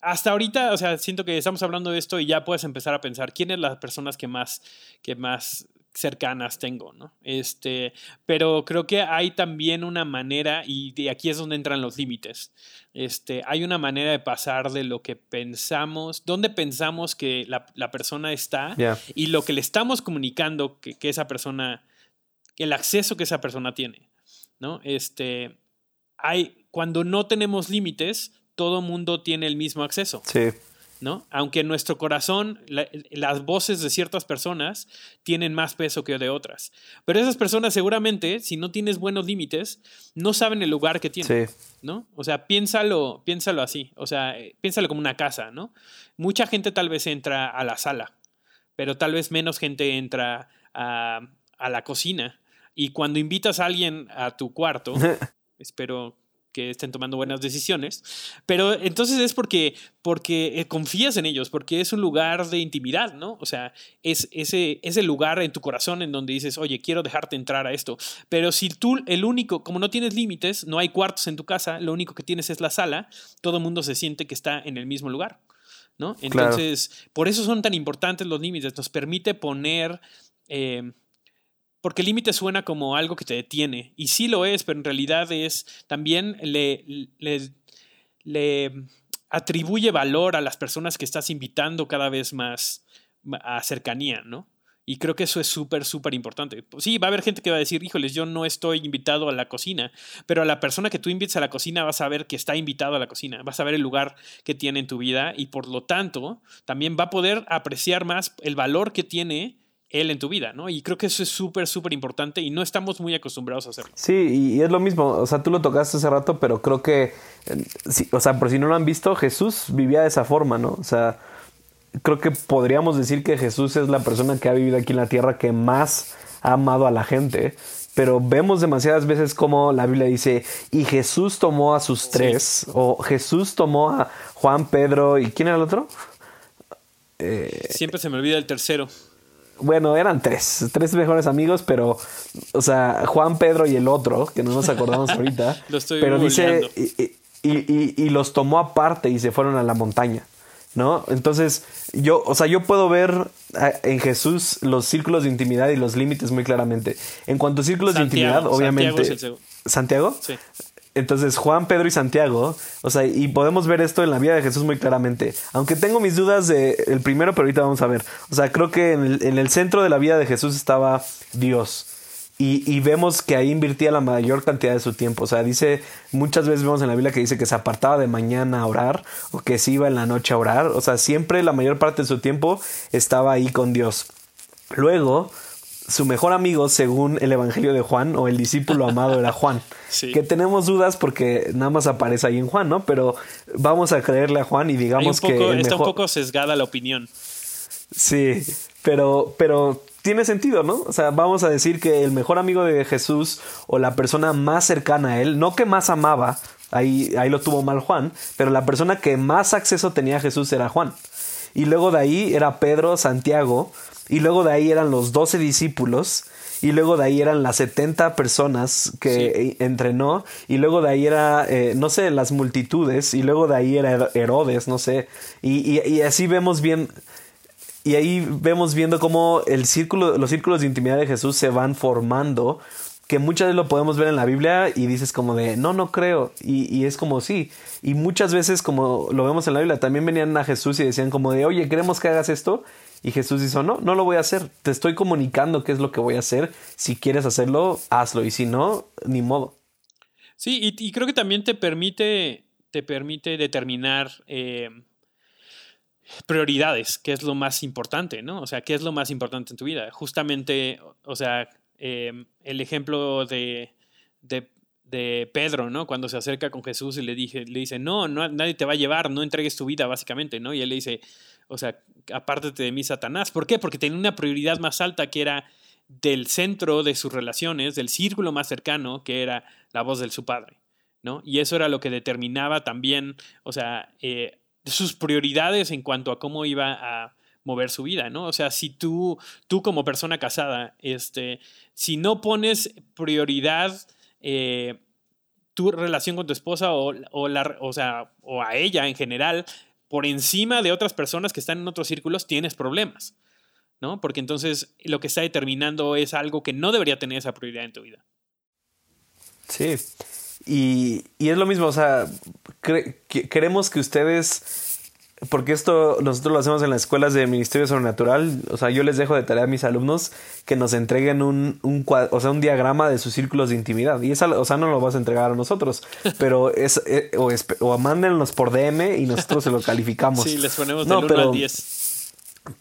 hasta ahorita, o sea, siento que estamos hablando de esto y ya puedes empezar a pensar quiénes las personas que más, que más cercanas tengo, ¿no? Este, pero creo que hay también una manera, y de aquí es donde entran los límites. Este, hay una manera de pasar de lo que pensamos, donde pensamos que la, persona está y lo que le estamos comunicando que, esa persona, el acceso que esa persona tiene, ¿no? Este, hay, cuando no tenemos límites, todo mundo tiene el mismo acceso. Sí. ¿No? Aunque en nuestro corazón las voces de ciertas personas tienen más peso que de otras. Pero esas personas seguramente, si no tienes buenos límites, no saben el lugar que tienen, ¿no? O sea, piénsalo, piénsalo así, o sea, piénsalo como una casa, ¿no? Mucha gente tal vez entra a la sala, pero tal vez menos gente entra a, a la cocina. Y cuando invitas a alguien a tu cuarto, espero que estén tomando buenas decisiones, pero entonces es porque, porque eh, confías en ellos, porque es un lugar de intimidad, ¿no? O sea, es ese, ese lugar en tu corazón en donde dices, oye, quiero dejarte entrar a esto. Pero si tú, el único, como no tienes límites, no hay cuartos en tu casa, lo único que tienes es la sala, todo el mundo se siente que está en el mismo lugar. ¿no? Entonces, por eso son tan importantes los límites, nos permite poner eh, porque el límite suena como algo que te detiene, y sí lo es, pero en realidad es también le, le, atribuye valor a las personas que estás invitando cada vez más a cercanía, ¿no? Y creo que eso es súper, súper importante. Sí, va a haber gente que va a decir, híjoles, yo no estoy invitado a la cocina, pero a la persona que tú invites a la cocina vas a ver que está invitado a la cocina, vas a ver el lugar que tiene en tu vida y por lo tanto también va a poder apreciar más el valor que tiene él en tu vida, ¿no? Y creo que eso es súper, súper importante y no estamos muy acostumbrados a hacerlo. Sí, y es lo mismo, o sea, tú lo tocaste hace rato, pero creo que, eh, o sea, por si no lo han visto, Jesús vivía de esa forma, ¿no? O sea, creo que podríamos decir que Jesús es la persona que ha vivido aquí en la tierra que más ha amado a la gente, pero vemos demasiadas veces como la Biblia dice, y Jesús tomó a sus tres, o Jesús tomó a Juan, Pedro, ¿y quién era el otro? Siempre se me olvida el tercero bueno, eran tres, tres mejores amigos, pero, o sea, Juan, Pedro y el otro, que no nos acordamos ahorita. Lo estoy pero dice, y, los tomó aparte y se fueron a la montaña, ¿no? Entonces, yo, o sea, yo puedo ver en Jesús los círculos de intimidad y los límites muy claramente. En cuanto a círculos de intimidad, obviamente. Santiago, ¿Santiago? Sí. Entonces, Juan, Pedro y Santiago, o sea, y podemos ver esto en la vida de Jesús muy claramente. Aunque tengo mis dudas de el primero, pero ahorita vamos a ver. O sea, creo que en el, centro de la vida de Jesús estaba Dios. Y, vemos que ahí invertía la mayor cantidad de su tiempo. O sea, dice, muchas veces vemos en la Biblia que dice que se apartaba de mañana a orar o que se iba en la noche a orar. O sea, siempre la mayor parte de su tiempo estaba ahí con Dios. Luego, su mejor amigo, según el Evangelio de Juan, o el discípulo amado era Juan. Que tenemos dudas porque nada más aparece ahí en Juan, ¿no? Pero vamos a creerle a Juan y digamos que. Está un poco sesgada la opinión. Sí, pero, pero tiene sentido, ¿no? O sea, vamos a decir que el mejor amigo de Jesús o la persona más cercana a él, no que más amaba, ahí, ahí lo tuvo mal Juan, pero la persona que más acceso tenía a Jesús era Juan. Y luego de ahí era Pedro, Santiago, y luego de ahí eran los doce discípulos, y luego de ahí eran las 70 personas que entrenó, y luego de ahí era, eh, no sé, las multitudes, y luego de ahí era Herodes, no sé, y, y, así vemos bien, y ahí vemos viendo cómo el círculo, los círculos de intimidad de Jesús se van formando, que muchas veces lo podemos ver en la Biblia y dices como de, no, no creo, y, y es como sí, y muchas veces como lo vemos en la Biblia, también venían a Jesús y decían como de, oye, queremos que hagas esto, y Jesús dijo, no, no lo voy a hacer. Te estoy comunicando qué es lo que voy a hacer. Si quieres hacerlo, hazlo. Y si no, ni modo. Sí, y, creo que también te permite, te permite determinar eh, prioridades, qué es lo más importante, ¿no? O sea, qué es lo más importante en tu vida. Justamente, o sea, em, el ejemplo de, de, Pedro, ¿no? Cuando se acerca con Jesús y le, dije, le dice, no, no, nadie te va a llevar, no entregues tu vida, básicamente, ¿no? Y él le dice, o sea, apártate de mí, Satanás. ¿Por qué? Porque tenía una prioridad más alta que era del centro de sus relaciones, del círculo más cercano, que era la voz de su padre, ¿no? Y eso era lo que determinaba también, o sea, eh, sus prioridades en cuanto a cómo iba a mover su vida, ¿no? O sea, si tú, tú como persona casada, este, si no pones prioridad eh, tu relación con tu esposa o, o, la, o, sea, o a ella en general por encima de otras personas que están en otros círculos, tienes problemas, ¿no? Porque entonces lo que está determinando es algo que no debería tener esa prioridad en tu vida. Sí, y, es lo mismo, o sea, queremos que ustedes, porque esto nosotros lo hacemos en las escuelas de Ministerio Sobrenatural, o sea, yo les dejo de tarea a mis alumnos que nos entreguen un, un, o sea, un diagrama de sus círculos de intimidad. Y esa, o sea, no lo vas a entregar a nosotros, pero es, eh, o, o, mándenlos por DM y nosotros se lo calificamos. Sí, les ponemos del 1 al 10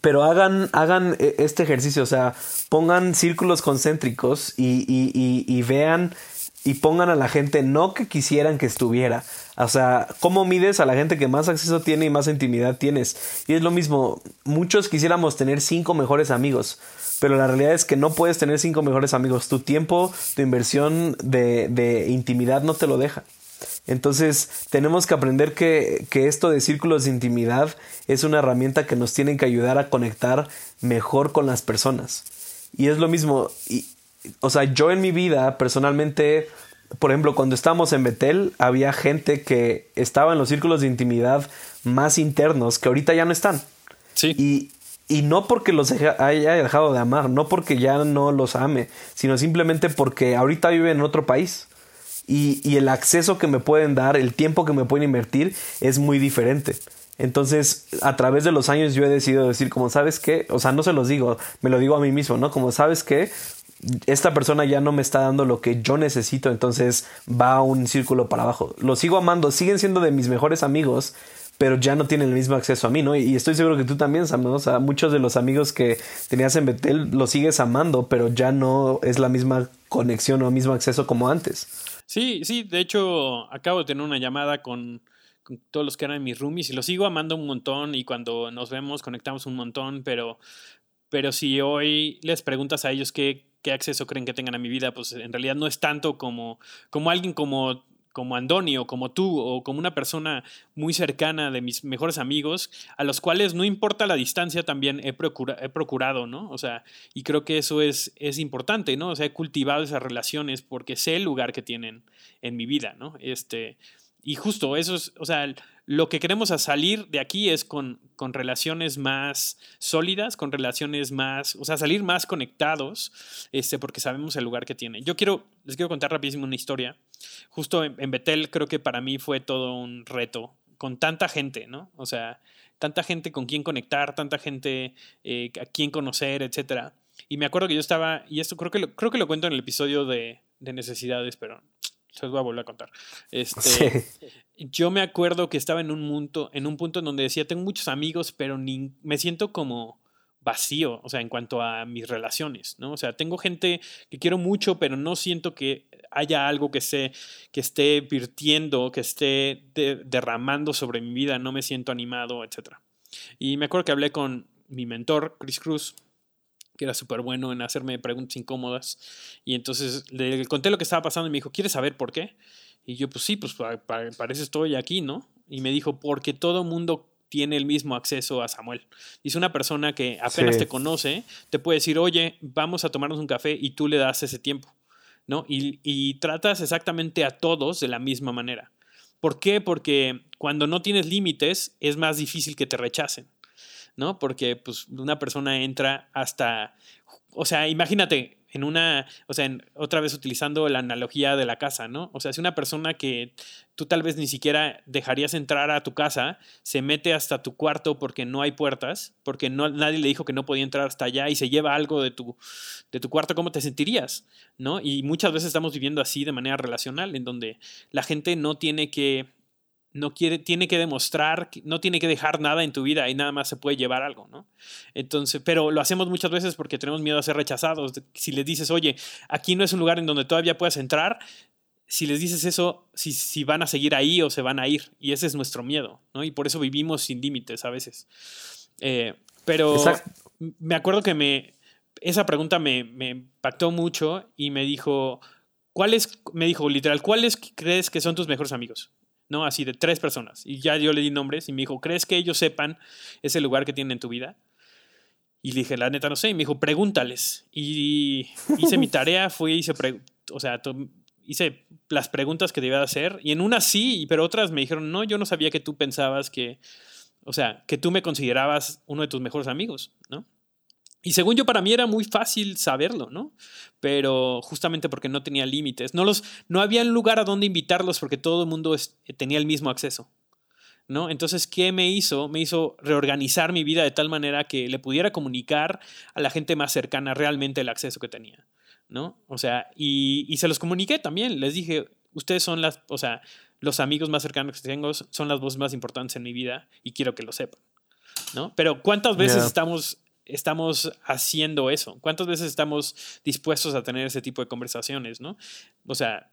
pero hagan, hagan eh, este ejercicio, o sea, pongan círculos concéntricos y, y, y, y vean y pongan a la gente no que quisieran que estuviera. O sea, ¿cómo mides a la gente que más acceso tiene y más intimidad tienes? Y es lo mismo, muchos quisiéramos tener cinco mejores amigos, pero la realidad es que no puedes tener cinco mejores amigos. Tu tiempo, tu inversión de, de intimidad no te lo deja. Entonces tenemos que aprender que, que, esto de círculos de intimidad es una herramienta que nos tiene que ayudar a conectar mejor con las personas. Y es lo mismo, o sea, yo en mi vida personalmente, por ejemplo, cuando estábamos en Betel, había gente que estaba en los círculos de intimidad más internos que ahorita ya no están. Sí. Y, y no porque los haya dejado de amar, no porque ya no los ame, sino simplemente porque ahorita viven en otro país. Y, y el acceso que me pueden dar, el tiempo que me pueden invertir es muy diferente. Entonces, a través de los años yo he decidido decir, como sabes qué, o sea, no se los digo, me lo digo a mí mismo, ¿no? Como sabes qué, esta persona ya no me está dando lo que yo necesito, entonces va a un círculo para abajo. Los sigo amando, siguen siendo de mis mejores amigos, pero ya no tienen el mismo acceso a mí, ¿no? Y estoy seguro que tú también, Sam, O sea, muchos de los amigos que tenías en Betel los sigues amando, pero ya no es la misma conexión o mismo acceso como antes. Sí, sí, de hecho, acabo de tener una llamada con, con todos los que eran mis roomies y los sigo amando un montón y cuando nos vemos conectamos un montón, pero, pero si hoy les preguntas a ellos qué, qué acceso creen que tengan a mi vida, pues en realidad no es tanto como, como alguien como como Andoni o como tú o como una persona muy cercana de mis mejores amigos, a los cuales no importa la distancia, también he, procurado, ¿no? O sea, y creo que eso es, es importante, ¿no? O sea, he cultivado esas relaciones porque sé el lugar que tienen en mi vida, ¿no? Este, y justo eso es, o sea, lo que queremos a salir de aquí es con, con, relaciones más sólidas, con relaciones más, o sea, salir más conectados, este, porque sabemos el lugar que tiene. Yo quiero, les quiero contar rapidísimo una historia. Justo en, Betel creo que para mí fue todo un reto, con tanta gente, ¿no? O sea, tanta gente con quien conectar, tanta gente eh, a quien conocer, etc. Y me acuerdo que yo estaba, y esto creo que lo, creo que lo cuento en el episodio de, de necesidades, pero se los voy a volver a contar. Este, Yo me acuerdo que estaba en un, punto, en un punto en donde decía, tengo muchos amigos, pero ni, me siento como vacío, o sea, en cuanto a mis relaciones, ¿no? O sea, tengo gente que quiero mucho, pero no siento que haya algo que, se, que esté virtiendo, que esté derramando sobre mi vida, no me siento animado, etc. Y me acuerdo que hablé con mi mentor, Chris Cruz, que era súper bueno en hacerme preguntas incómodas. Y entonces le conté lo que estaba pasando y me dijo, ¿quieres saber por qué? Y yo, pues sí, pues parece estoy aquí, ¿no? Y me dijo, porque todo mundo tiene el mismo acceso a Samuel. es una persona que apenas te conoce, te puede decir, oye, vamos a tomarnos un café y tú le das ese tiempo, ¿no? Y, y tratas exactamente a todos de la misma manera. ¿Por qué? Porque cuando no tienes límites es más difícil que te rechacen. ¿No? Porque pues una persona entra hasta, o sea, imagínate en una, o sea, otra vez utilizando la analogía de la casa, ¿no? O sea, si una persona que tú tal vez ni siquiera dejarías entrar a tu casa, se mete hasta tu cuarto porque no hay puertas, porque no, nadie le dijo que no podía entrar hasta allá y se lleva algo de tu, de tu cuarto, ¿cómo te sentirías? ¿No? Y muchas veces estamos viviendo así de manera relacional, en donde la gente no tiene que no quiere, tiene que demostrar, no tiene que dejar nada en tu vida y nada más se puede llevar algo, ¿no? Entonces, pero lo hacemos muchas veces porque tenemos miedo a ser rechazados. Si les dices, oye, aquí no es un lugar en donde todavía puedas entrar, si les dices eso, si, si van a seguir ahí o se van a ir. Y ese es nuestro miedo, ¿no? Y por eso vivimos sin límites a veces. Eh, pero me acuerdo que me, esa pregunta me, me impactó mucho y me dijo, ¿cuáles, me dijo literal, ¿cuáles crees que son tus mejores amigos? ¿No? Así de tres personas. Y ya yo le di nombres y me dijo, ¿crees que ellos sepan ese lugar que tienen en tu vida? Y le dije, la neta no sé. Y me dijo, pregúntales. Y hice mi tarea, fui hice, o sea, hice las preguntas que debía hacer. Y en unas sí, pero otras me dijeron, no, yo no sabía que tú pensabas que, o sea, que tú me considerabas uno de tus mejores amigos, ¿no? Y según yo, para mí era muy fácil saberlo, ¿no? Pero justamente porque no tenía límites. No, los, no había lugar a donde invitarlos porque todo el mundo tenía el mismo acceso, ¿no? Entonces, ¿qué me hizo? Me hizo reorganizar mi vida de tal manera que le pudiera comunicar a la gente más cercana realmente el acceso que tenía, ¿no? O sea, y, y se los comuniqué también. Les dije, ustedes son las, o sea, los amigos más cercanos que tengo son las voces más importantes en mi vida y quiero que lo sepan, ¿no? Pero ¿cuántas veces estamos estamos haciendo eso? ¿Cuántas veces estamos dispuestos a tener ese tipo de conversaciones, no? O sea,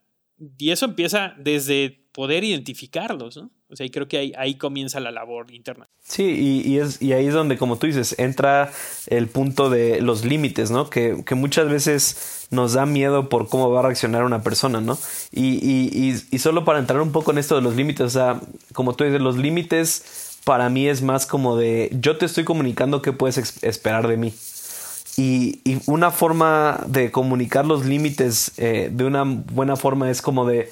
y eso empieza desde poder identificarlos, ¿no? O sea, y creo que ahí, ahí comienza la labor interna. Sí, y, es, y ahí es donde, como tú dices, entra el punto de los límites, ¿no? Que, que muchas veces nos da miedo por cómo va a reaccionar una persona, ¿no? Y, y, y, solo para entrar un poco en esto de los límites, o sea, como tú dices, los límites para mí es más como de yo te estoy comunicando qué puedes esperar de mí. Y, una forma de comunicar los límites eh, de una buena forma es como de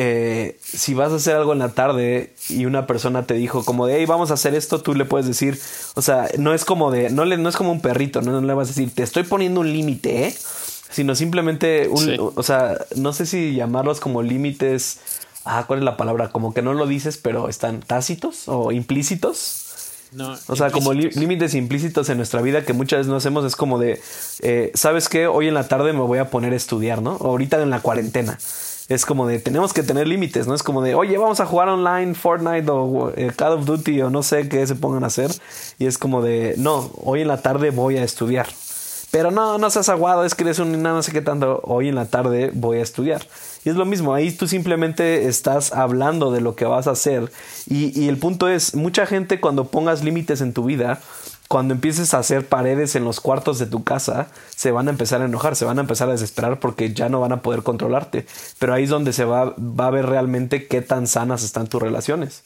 eh, si vas a hacer algo en la tarde y una persona te dijo como de hey vamos a hacer esto tú le puedes decir o sea no es como de no le no es como un perrito no, le vas a decir te estoy poniendo un límite ¿eh? sino simplemente un o sea no sé si llamarlos como límites ah, ¿cuál es la palabra? Como que no lo dices, pero están tácitos o implícitos. No, o sea, como límites implícitos en nuestra vida que muchas veces no hacemos es como de, eh, ¿sabes qué? Hoy en la tarde me voy a poner a estudiar, ¿no? ahorita en la cuarentena. Es como de, tenemos que tener límites, ¿no? Es como de, oye, vamos a jugar online Fortnite o eh, Call of Duty o no sé qué se pongan a hacer. Y es como de, no, hoy en la tarde voy a estudiar. Pero no, no seas aguado, es que eres un no sé qué tanto. Hoy en la tarde voy a estudiar. Y es lo mismo, ahí tú simplemente estás hablando de lo que vas a hacer. Y, y el punto es, mucha gente cuando pongas límites en tu vida, cuando empieces a hacer paredes en los cuartos de tu casa, se van a empezar a enojar, se van a empezar a desesperar porque ya no van a poder controlarte. Pero ahí es donde se va, va a ver realmente qué tan sanas están tus relaciones.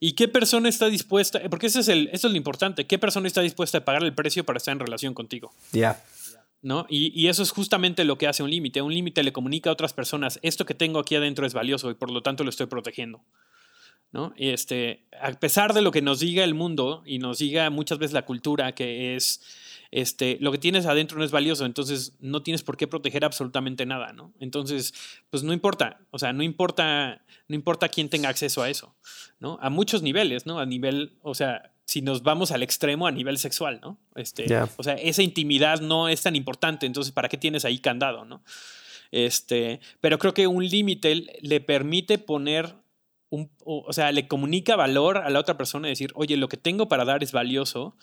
¿Y qué persona está dispuesta? Porque eso es, el, eso es lo importante. ¿Qué persona está dispuesta a pagar el precio para estar en relación contigo? Ya. ¿No? Y, eso es justamente lo que hace un límite. Un límite le comunica a otras personas, esto que tengo aquí adentro es valioso y por lo tanto lo estoy protegiendo. ¿No? Este, a pesar de lo que nos diga el mundo y nos diga muchas veces la cultura que es este, lo que tienes adentro no es valioso, entonces no tienes por qué proteger absolutamente nada, ¿no? Entonces, pues no importa, o sea, no importa, no importa quién tenga acceso a eso, ¿no? A muchos niveles, ¿no? A nivel, o sea, si nos vamos al extremo a nivel sexual, ¿no? Este, O sea, esa intimidad no es tan importante, entonces, ¿para qué tienes ahí candado, ¿no? Este, pero creo que un límite le permite poner un, o sea, le comunica valor a la otra persona y decir, oye, lo que tengo para dar es valioso,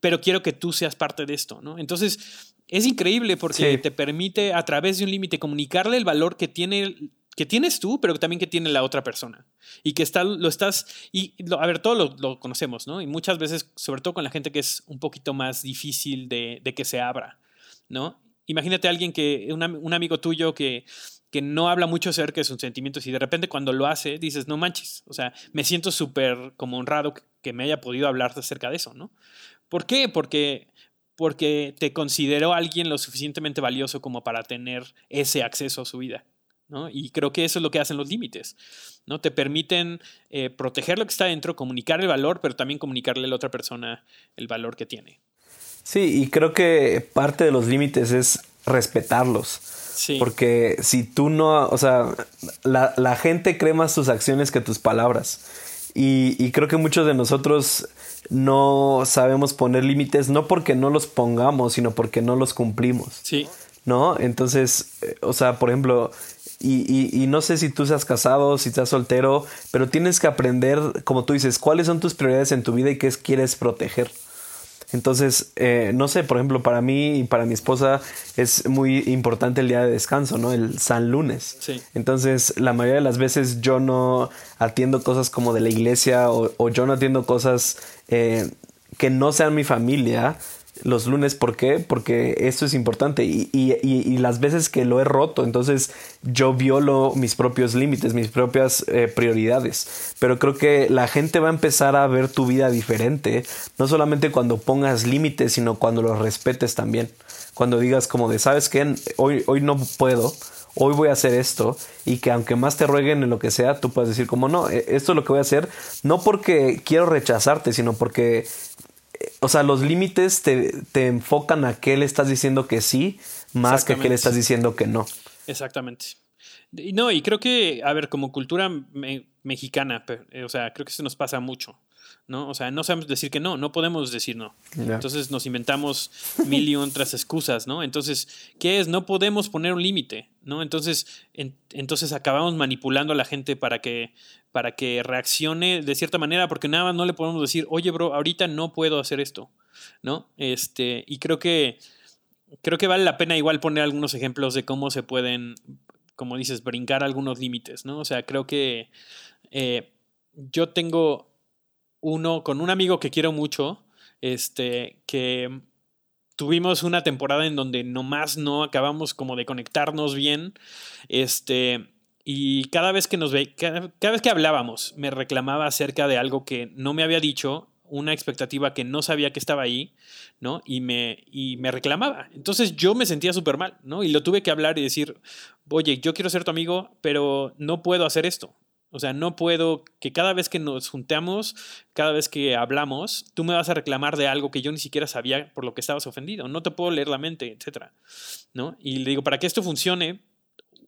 pero quiero que tú seas parte de esto, ¿no? Entonces, es increíble porque te permite a través de un límite comunicarle el valor que tiene que tienes tú, pero también que tiene la otra persona. Y que está, lo estás, y a ver, todos lo, conocemos, ¿no? Y muchas veces, sobre todo con la gente que es un poquito más difícil de, que se abra, ¿no? Imagínate a alguien que, un amigo tuyo que, que no habla mucho acerca de sus sentimientos y de repente cuando lo hace dices, no manches, o sea, me siento súper como honrado que me haya podido hablar acerca de eso, ¿no? ¿Por qué? Porque, porque te consideró alguien lo suficientemente valioso como para tener ese acceso a su vida. ¿No? Y creo que eso es lo que hacen los límites. ¿no? Te permiten eh, proteger lo que está dentro, comunicar el valor, pero también comunicarle a la otra persona el valor que tiene. Sí, y creo que parte de los límites es respetarlos. Sí. Porque si tú no, o sea, la, la gente cree más tus acciones que tus palabras. Y, y, creo que muchos de nosotros no sabemos poner límites, no porque no los pongamos, sino porque no los cumplimos. Sí. ¿No? Entonces, eh, o sea, por ejemplo, Y, y, no sé si tú seas casado, si estás soltero, pero tienes que aprender, como tú dices, cuáles son tus prioridades en tu vida y qué quieres proteger. Entonces, eh, no sé, por ejemplo, para mí y para mi esposa es muy importante el día de descanso, ¿no? El San Lunes. Sí. Entonces, la mayoría de las veces yo no atiendo cosas como de la iglesia o, yo no atiendo cosas eh, que no sean mi familia los lunes. ¿Por qué? Porque esto es importante y, y, y, las veces que lo he roto, entonces yo violo mis propios límites, mis propias eh, prioridades. Pero creo que la gente va a empezar a ver tu vida diferente, no solamente cuando pongas límites, sino cuando los respetes también. Cuando digas como de, ¿sabes qué? Hoy, hoy no puedo. Hoy voy a hacer esto y que aunque más te rueguen en lo que sea, tú puedes decir como no, e, esto es lo que voy a hacer, no porque quiero rechazarte, sino porque o sea, los límites te, te, enfocan a qué le estás diciendo que sí, más que a qué le estás diciendo que no. Exactamente. No, y creo que, a ver, como cultura mexicana, o sea, creo que eso nos pasa mucho. ¿no? O sea, no sabemos decir que no, no podemos decir no. Entonces nos inventamos mil y otras excusas, ¿no? Entonces, ¿qué es? No podemos poner un límite, ¿no? Entonces, entonces acabamos manipulando a la gente para que, para que reaccione de cierta manera, porque nada más no le podemos decir, oye, bro, ahorita no puedo hacer esto, ¿no? Este, y creo que, creo que vale la pena igual poner algunos ejemplos de cómo se pueden, como dices, brincar algunos límites, ¿no? O sea, creo que eh, yo tengo uno con un amigo que quiero mucho, este, que tuvimos una temporada en donde nomás no acabamos como de conectarnos bien, este, y cada vez que nos ve, cada, vez que hablábamos, me reclamaba acerca de algo que no me había dicho, una expectativa que no sabía que estaba ahí, ¿no? Y me, y me reclamaba. Entonces yo me sentía súper mal, ¿no? Y lo tuve que hablar y decir, oye, yo quiero ser tu amigo, pero no puedo hacer esto. O sea, no puedo que cada vez que nos juntamos, cada vez que hablamos, tú me vas a reclamar de algo que yo ni siquiera sabía por lo que estabas ofendido. No te puedo leer la mente, etcétera. ¿No? Y le digo, para que esto funcione,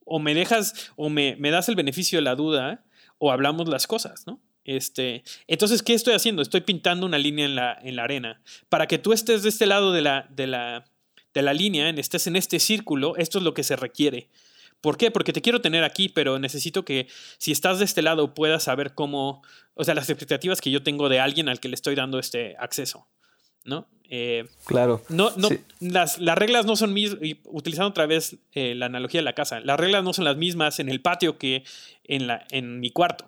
o me dejas, o me, me das el beneficio de la duda, o hablamos las cosas, ¿no? Este, entonces, ¿qué estoy haciendo? Estoy pintando una línea en la, en la arena. Para que tú estés de este lado de la, de la, de la línea, estés en este círculo, esto es lo que se requiere. ¿Por qué? Porque te quiero tener aquí, pero necesito que si estás de este lado puedas saber cómo, o sea, las expectativas que yo tengo de alguien al que le estoy dando este acceso, ¿no? Eh, claro. No, no, las, las, reglas no son mismas, utilizando otra vez eh, la analogía de la casa, las reglas no son las mismas en el patio que en, la, en mi cuarto,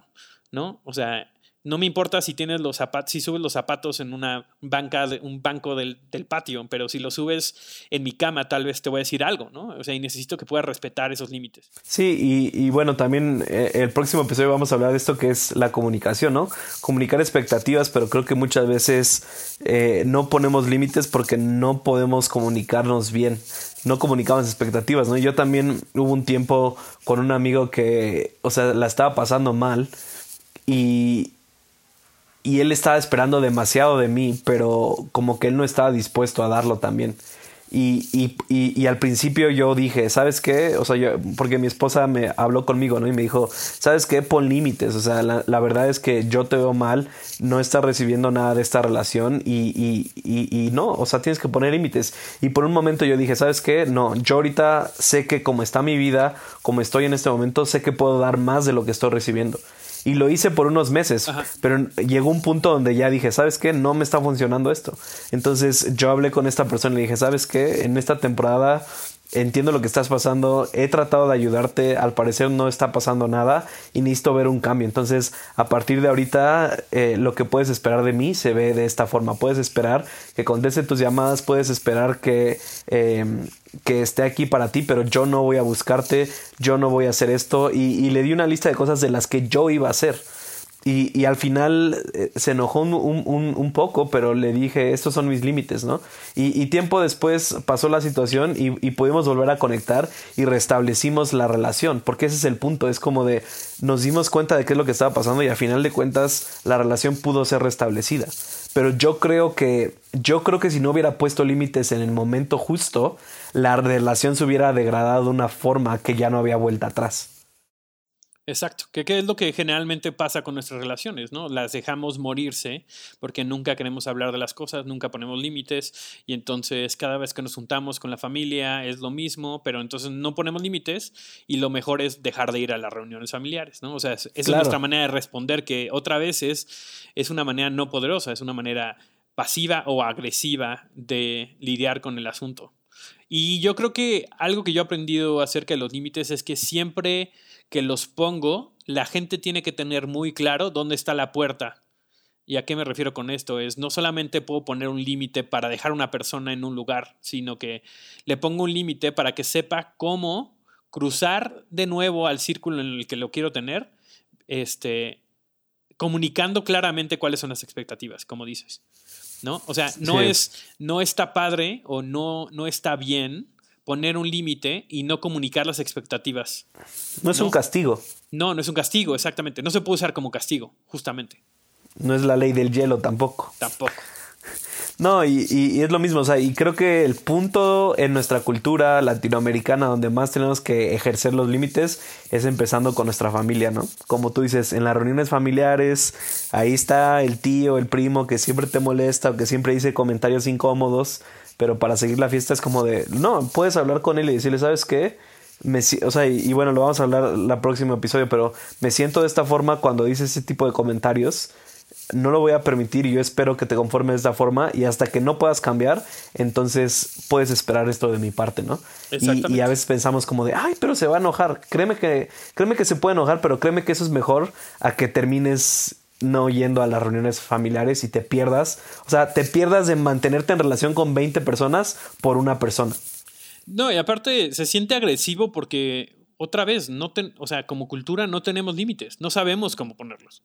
¿no? O sea, no me importa si tienes los zapatos, si subes los zapatos en una banca, un banco del, patio, pero si lo subes en mi cama, tal vez te voy a decir algo, ¿no? O sea, y necesito que puedas respetar esos límites. Sí, y, bueno, también eh, el próximo episodio vamos a hablar de esto que es la comunicación, ¿no? Comunicar expectativas, pero creo que muchas veces eh, no ponemos límites porque no podemos comunicarnos bien no comunicamos expectativas, ¿no? Yo también hubo un tiempo con un amigo que, o sea, la estaba pasando mal y, y él estaba esperando demasiado de mí, pero como que él no estaba dispuesto a darlo también. Y, y, y, al principio yo dije, ¿sabes qué? O sea, yo, porque mi esposa me habló conmigo, ¿no? Y me dijo, ¿sabes qué? Pon límites. O sea, la, la, verdad es que yo te veo mal, no estás recibiendo nada de esta relación y, y, no, o sea, tienes que poner límites. Y por un momento yo dije, ¿sabes qué? No, yo ahorita sé que como está mi vida, como estoy en este momento, sé que puedo dar más de lo que estoy recibiendo. Y lo hice por unos meses, pero llegó un punto donde ya dije, ¿sabes qué? No me está funcionando esto. Entonces yo hablé con esta persona y le dije, ¿sabes qué? En esta temporada entiendo lo que estás pasando, he tratado de ayudarte, al parecer no está pasando nada y necesito ver un cambio. Entonces, a partir de ahorita, eh, lo que puedes esperar de mí se ve de esta forma. Puedes esperar que conteste tus llamadas, puedes esperar que, em, que esté aquí para ti, pero yo no voy a buscarte, yo no voy a hacer esto. Y, le di una lista de cosas de las que yo iba a hacer. Y, al final eh, se enojó un, un, poco, pero le dije, estos son mis límites, ¿no? Y, y tiempo después pasó la situación y, pudimos volver a conectar y restablecimos la relación, porque ese es el punto, es como de, nos dimos cuenta de qué es lo que estaba pasando y al final de cuentas la relación pudo ser restablecida. Pero yo creo que, yo creo que si no hubiera puesto límites en el momento justo, la relación se hubiera degradado de una forma que ya no había vuelta atrás. Exacto, que, es lo que generalmente pasa con nuestras relaciones, ¿no? Las dejamos morirse porque nunca queremos hablar de las cosas, nunca ponemos límites y entonces cada vez que nos juntamos con la familia es lo mismo, pero entonces no ponemos límites y lo mejor es dejar de ir a las reuniones familiares, ¿no? O sea, esa es nuestra manera de responder que otra vez es, es una manera no poderosa, es una manera pasiva o agresiva de lidiar con el asunto. Y yo creo que algo que yo he aprendido acerca de los límites es que siempre que los pongo, la gente tiene que tener muy claro dónde está la puerta. ¿Y a qué me refiero con esto? Es no solamente puedo poner un límite para dejar a una persona en un lugar, sino que le pongo un límite para que sepa cómo cruzar de nuevo al círculo en el que lo quiero tener, este, comunicando claramente cuáles son las expectativas, como dices. ¿No? O sea, no es, no está padre o no, no está bien poner un límite y no comunicar las expectativas. No es un castigo. No, no es un castigo, exactamente. No se puede usar como castigo, justamente. No es la ley del hielo tampoco. Tampoco. No, y, es lo mismo, o sea, y creo que el punto en nuestra cultura latinoamericana donde más tenemos que ejercer los límites es empezando con nuestra familia, ¿no? Como tú dices, en las reuniones familiares, ahí está el tío, el primo que siempre te molesta o que siempre dice comentarios incómodos, pero para seguir la fiesta es como de, no, puedes hablar con él y decirle, ¿sabes qué? Me, o sea, y, y, bueno, lo vamos a hablar el próximo episodio, pero me siento de esta forma cuando dices ese tipo de comentarios no lo voy a permitir y yo espero que te conformes de esta forma y hasta que no puedas cambiar, entonces puedes esperar esto de mi parte, ¿no? Y, y, a veces pensamos como de, ay, pero se va a enojar. Créeme que, créeme que se puede enojar, pero créeme que eso es mejor a que termines no yendo a las reuniones familiares y te pierdas, o sea, te pierdas de mantenerte en relación con 20 personas por una persona. No, y aparte se siente agresivo porque otra vez, no o sea, como cultura no tenemos límites, no sabemos cómo ponerlos.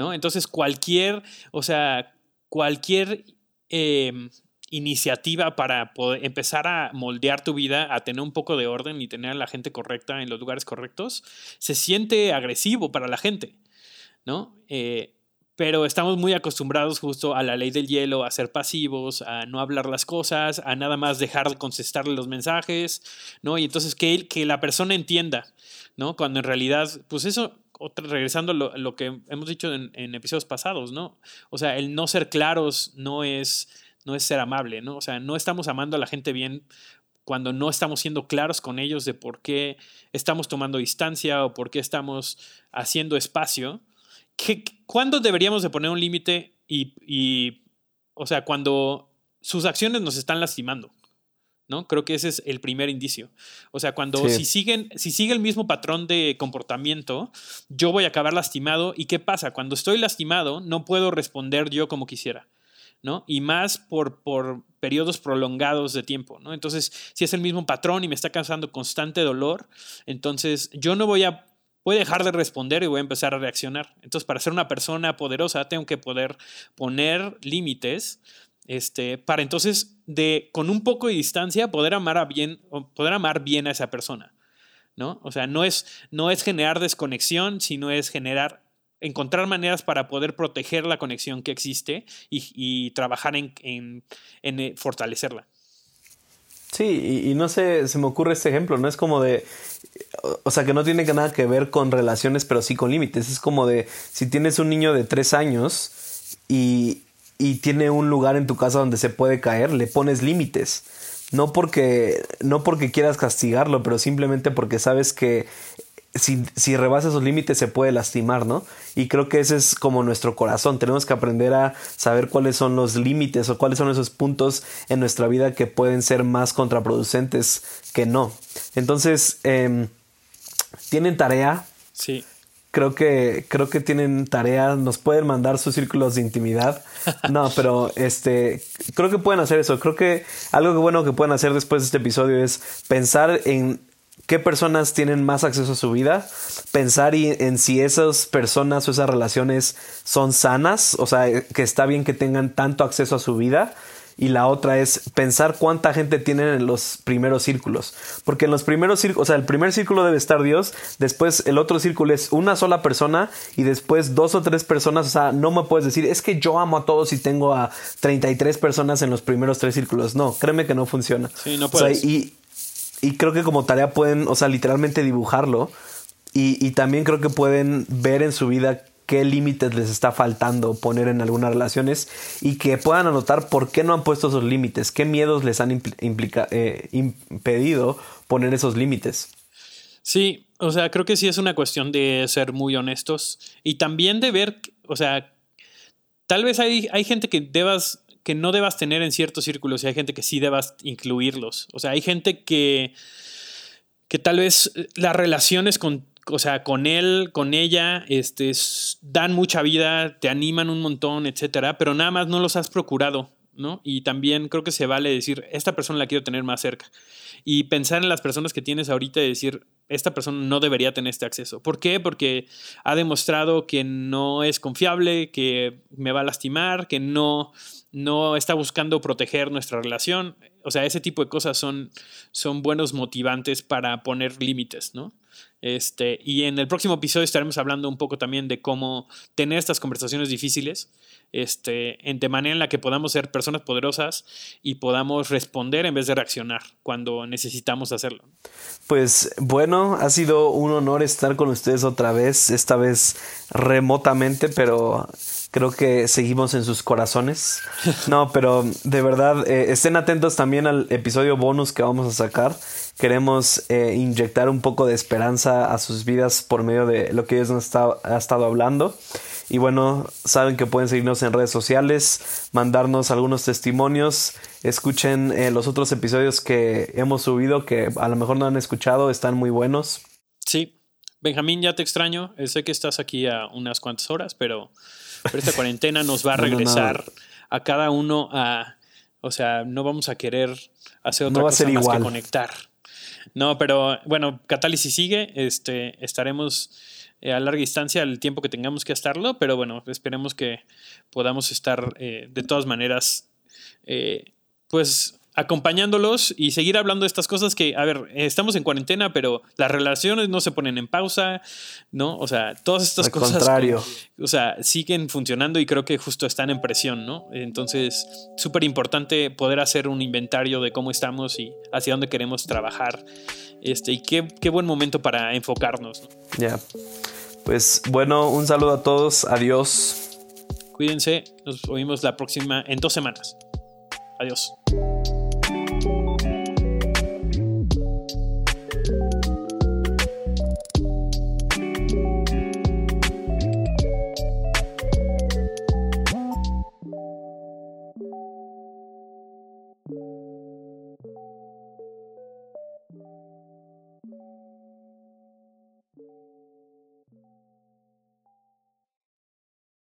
¿No? Entonces cualquier, o sea, cualquier em, iniciativa para poder empezar a moldear tu vida, a tener un poco de orden y tener a la gente correcta en los lugares correctos, se siente agresivo para la gente, ¿no? Eh, pero estamos muy acostumbrados justo a la ley del hielo, a ser pasivos, a no hablar las cosas, a nada más dejar de contestarle los mensajes, ¿no? Y entonces que, que la persona entienda, ¿no? Cuando en realidad, pues eso, regresando a lo, que hemos dicho en, episodios pasados, ¿no? O sea, el no ser claros no es, no es ser amable, ¿no? O sea, no estamos amando a la gente bien cuando no estamos siendo claros con ellos de por qué estamos tomando distancia o por qué estamos haciendo espacio. ¿Cuándo deberíamos de poner un límite y, o sea, cuando sus acciones nos están lastimando? ¿No? Creo que ese es el primer indicio. O sea, cuando si siguen, si sigue el mismo patrón de comportamiento, yo voy a acabar lastimado. ¿Y qué pasa? Cuando estoy lastimado, no puedo responder yo como quisiera. ¿no? Y más por, por periodos prolongados de tiempo, ¿no? Entonces, si es el mismo patrón y me está causando constante dolor, entonces yo no voy a voy a dejar de responder y voy a empezar a reaccionar. Entonces, para ser una persona poderosa, tengo que poder poner límites este, para entonces, de, con un poco de distancia, poder amar, a bien, poder amar bien a esa persona. ¿no? O sea, no es, no es generar desconexión, sino es generar, encontrar maneras para poder proteger la conexión que existe y, trabajar en, en, eh, fortalecerla. Sí, y, y, no sé, se me ocurre este ejemplo, ¿no? Es como de, o sea, que no tiene nada que ver con relaciones, pero sí con límites. Es como de, si tienes un niño de tres años y, y tiene un lugar en tu casa donde se puede caer, le pones límites. No porque, no porque quieras castigarlo, pero simplemente porque sabes que si, si rebasa esos límites se puede lastimar, ¿no? Y creo que ese es como nuestro corazón. Tenemos que aprender a saber cuáles son los límites o cuáles son esos puntos en nuestra vida que pueden ser más contraproducentes que no. Entonces, em, tienen tarea. Sí creo que creo que tienen tarea, nos pueden mandar sus círculos de intimidad. No, pero este creo que pueden hacer eso. Creo que algo que bueno que pueden hacer después de este episodio es pensar en qué personas tienen más acceso a su vida, pensar en si esas personas o esas relaciones son sanas, o sea, que está bien que tengan tanto acceso a su vida y la otra es pensar cuánta gente tienen en los primeros círculos. Porque en los primeros círculos, o sea, el primer círculo debe estar Dios, después el otro círculo es una sola persona y después dos o tres personas. O sea, no me puedes decir, es que yo amo a todos y tengo a 33 personas en los primeros tres círculos. No, créeme que no funciona. Sí, no puedes. y, y creo que como tarea pueden, o sea, literalmente dibujarlo y, y también creo que pueden ver en su vida qué límites les está faltando poner en algunas relaciones y que puedan anotar por qué no han puesto esos límites, qué miedos les han eh, impedido poner esos límites. Sí, o sea, creo que sí es una cuestión de ser muy honestos y también de ver, o sea, tal vez hay, hay gente que debas que no debas tener en ciertos círculos y hay gente que sí debas incluirlos. O sea, hay gente que, que tal vez las relaciones con o sea, con él, con ella, este, dan mucha vida, te animan un montón, etcétera, pero nada más no los has procurado, ¿no? Y también creo que se vale decir, esta persona la quiero tener más cerca. Y pensar en las personas que tienes ahorita y decir, esta persona no debería tener este acceso. ¿Por qué? Porque ha demostrado que no es confiable, que me va a lastimar, que no, no está buscando proteger nuestra relación. O sea, ese tipo de cosas son, son buenos motivantes para poner límites, ¿no? Este, y en el próximo episodio estaremos hablando un poco también de cómo tener estas conversaciones difíciles, este, en, de manera en la que podamos ser personas poderosas y podamos responder en vez de reaccionar cuando necesitamos hacerlo. Pues bueno, ha sido un honor estar con ustedes otra vez, esta vez remotamente, pero creo que seguimos en sus corazones. No, pero de verdad, eh, estén atentos también al episodio bonus que vamos a sacar. Queremos eh, inyectar un poco de esperanza a sus vidas por medio de lo que ellos nos ha estado hablando. Y bueno, saben que pueden seguirnos en redes sociales, mandarnos algunos testimonios, escuchen eh, los otros episodios que hemos subido que a lo mejor no han escuchado, están muy buenos. Sí, Benjamín, ya te extraño, sé que estás aquí a unas cuantas horas, pero pero esta cuarentena nos va a regresar a cada uno a. O sea, no vamos a querer hacer otra cosa más que conectar. No, pero bueno, Catálisis sigue. Este, estaremos eh, a larga distancia el tiempo que tengamos que estarlo, pero bueno, esperemos que podamos estar eh, de todas maneras, eh, pues acompañándolos y seguir hablando de estas cosas que, a ver, estamos en cuarentena, pero las relaciones no se ponen en pausa, ¿no? O sea, todas estas Al cosas. Contrario. o sea, siguen funcionando y creo que justo están en presión, ¿no? Entonces, súper importante poder hacer un inventario de cómo estamos y hacia dónde queremos trabajar. Este, y qué, qué buen momento para enfocarnos, Ya. Pues bueno, un saludo a todos. Adiós. Cuídense. Nos oímos la próxima en dos semanas. Adiós.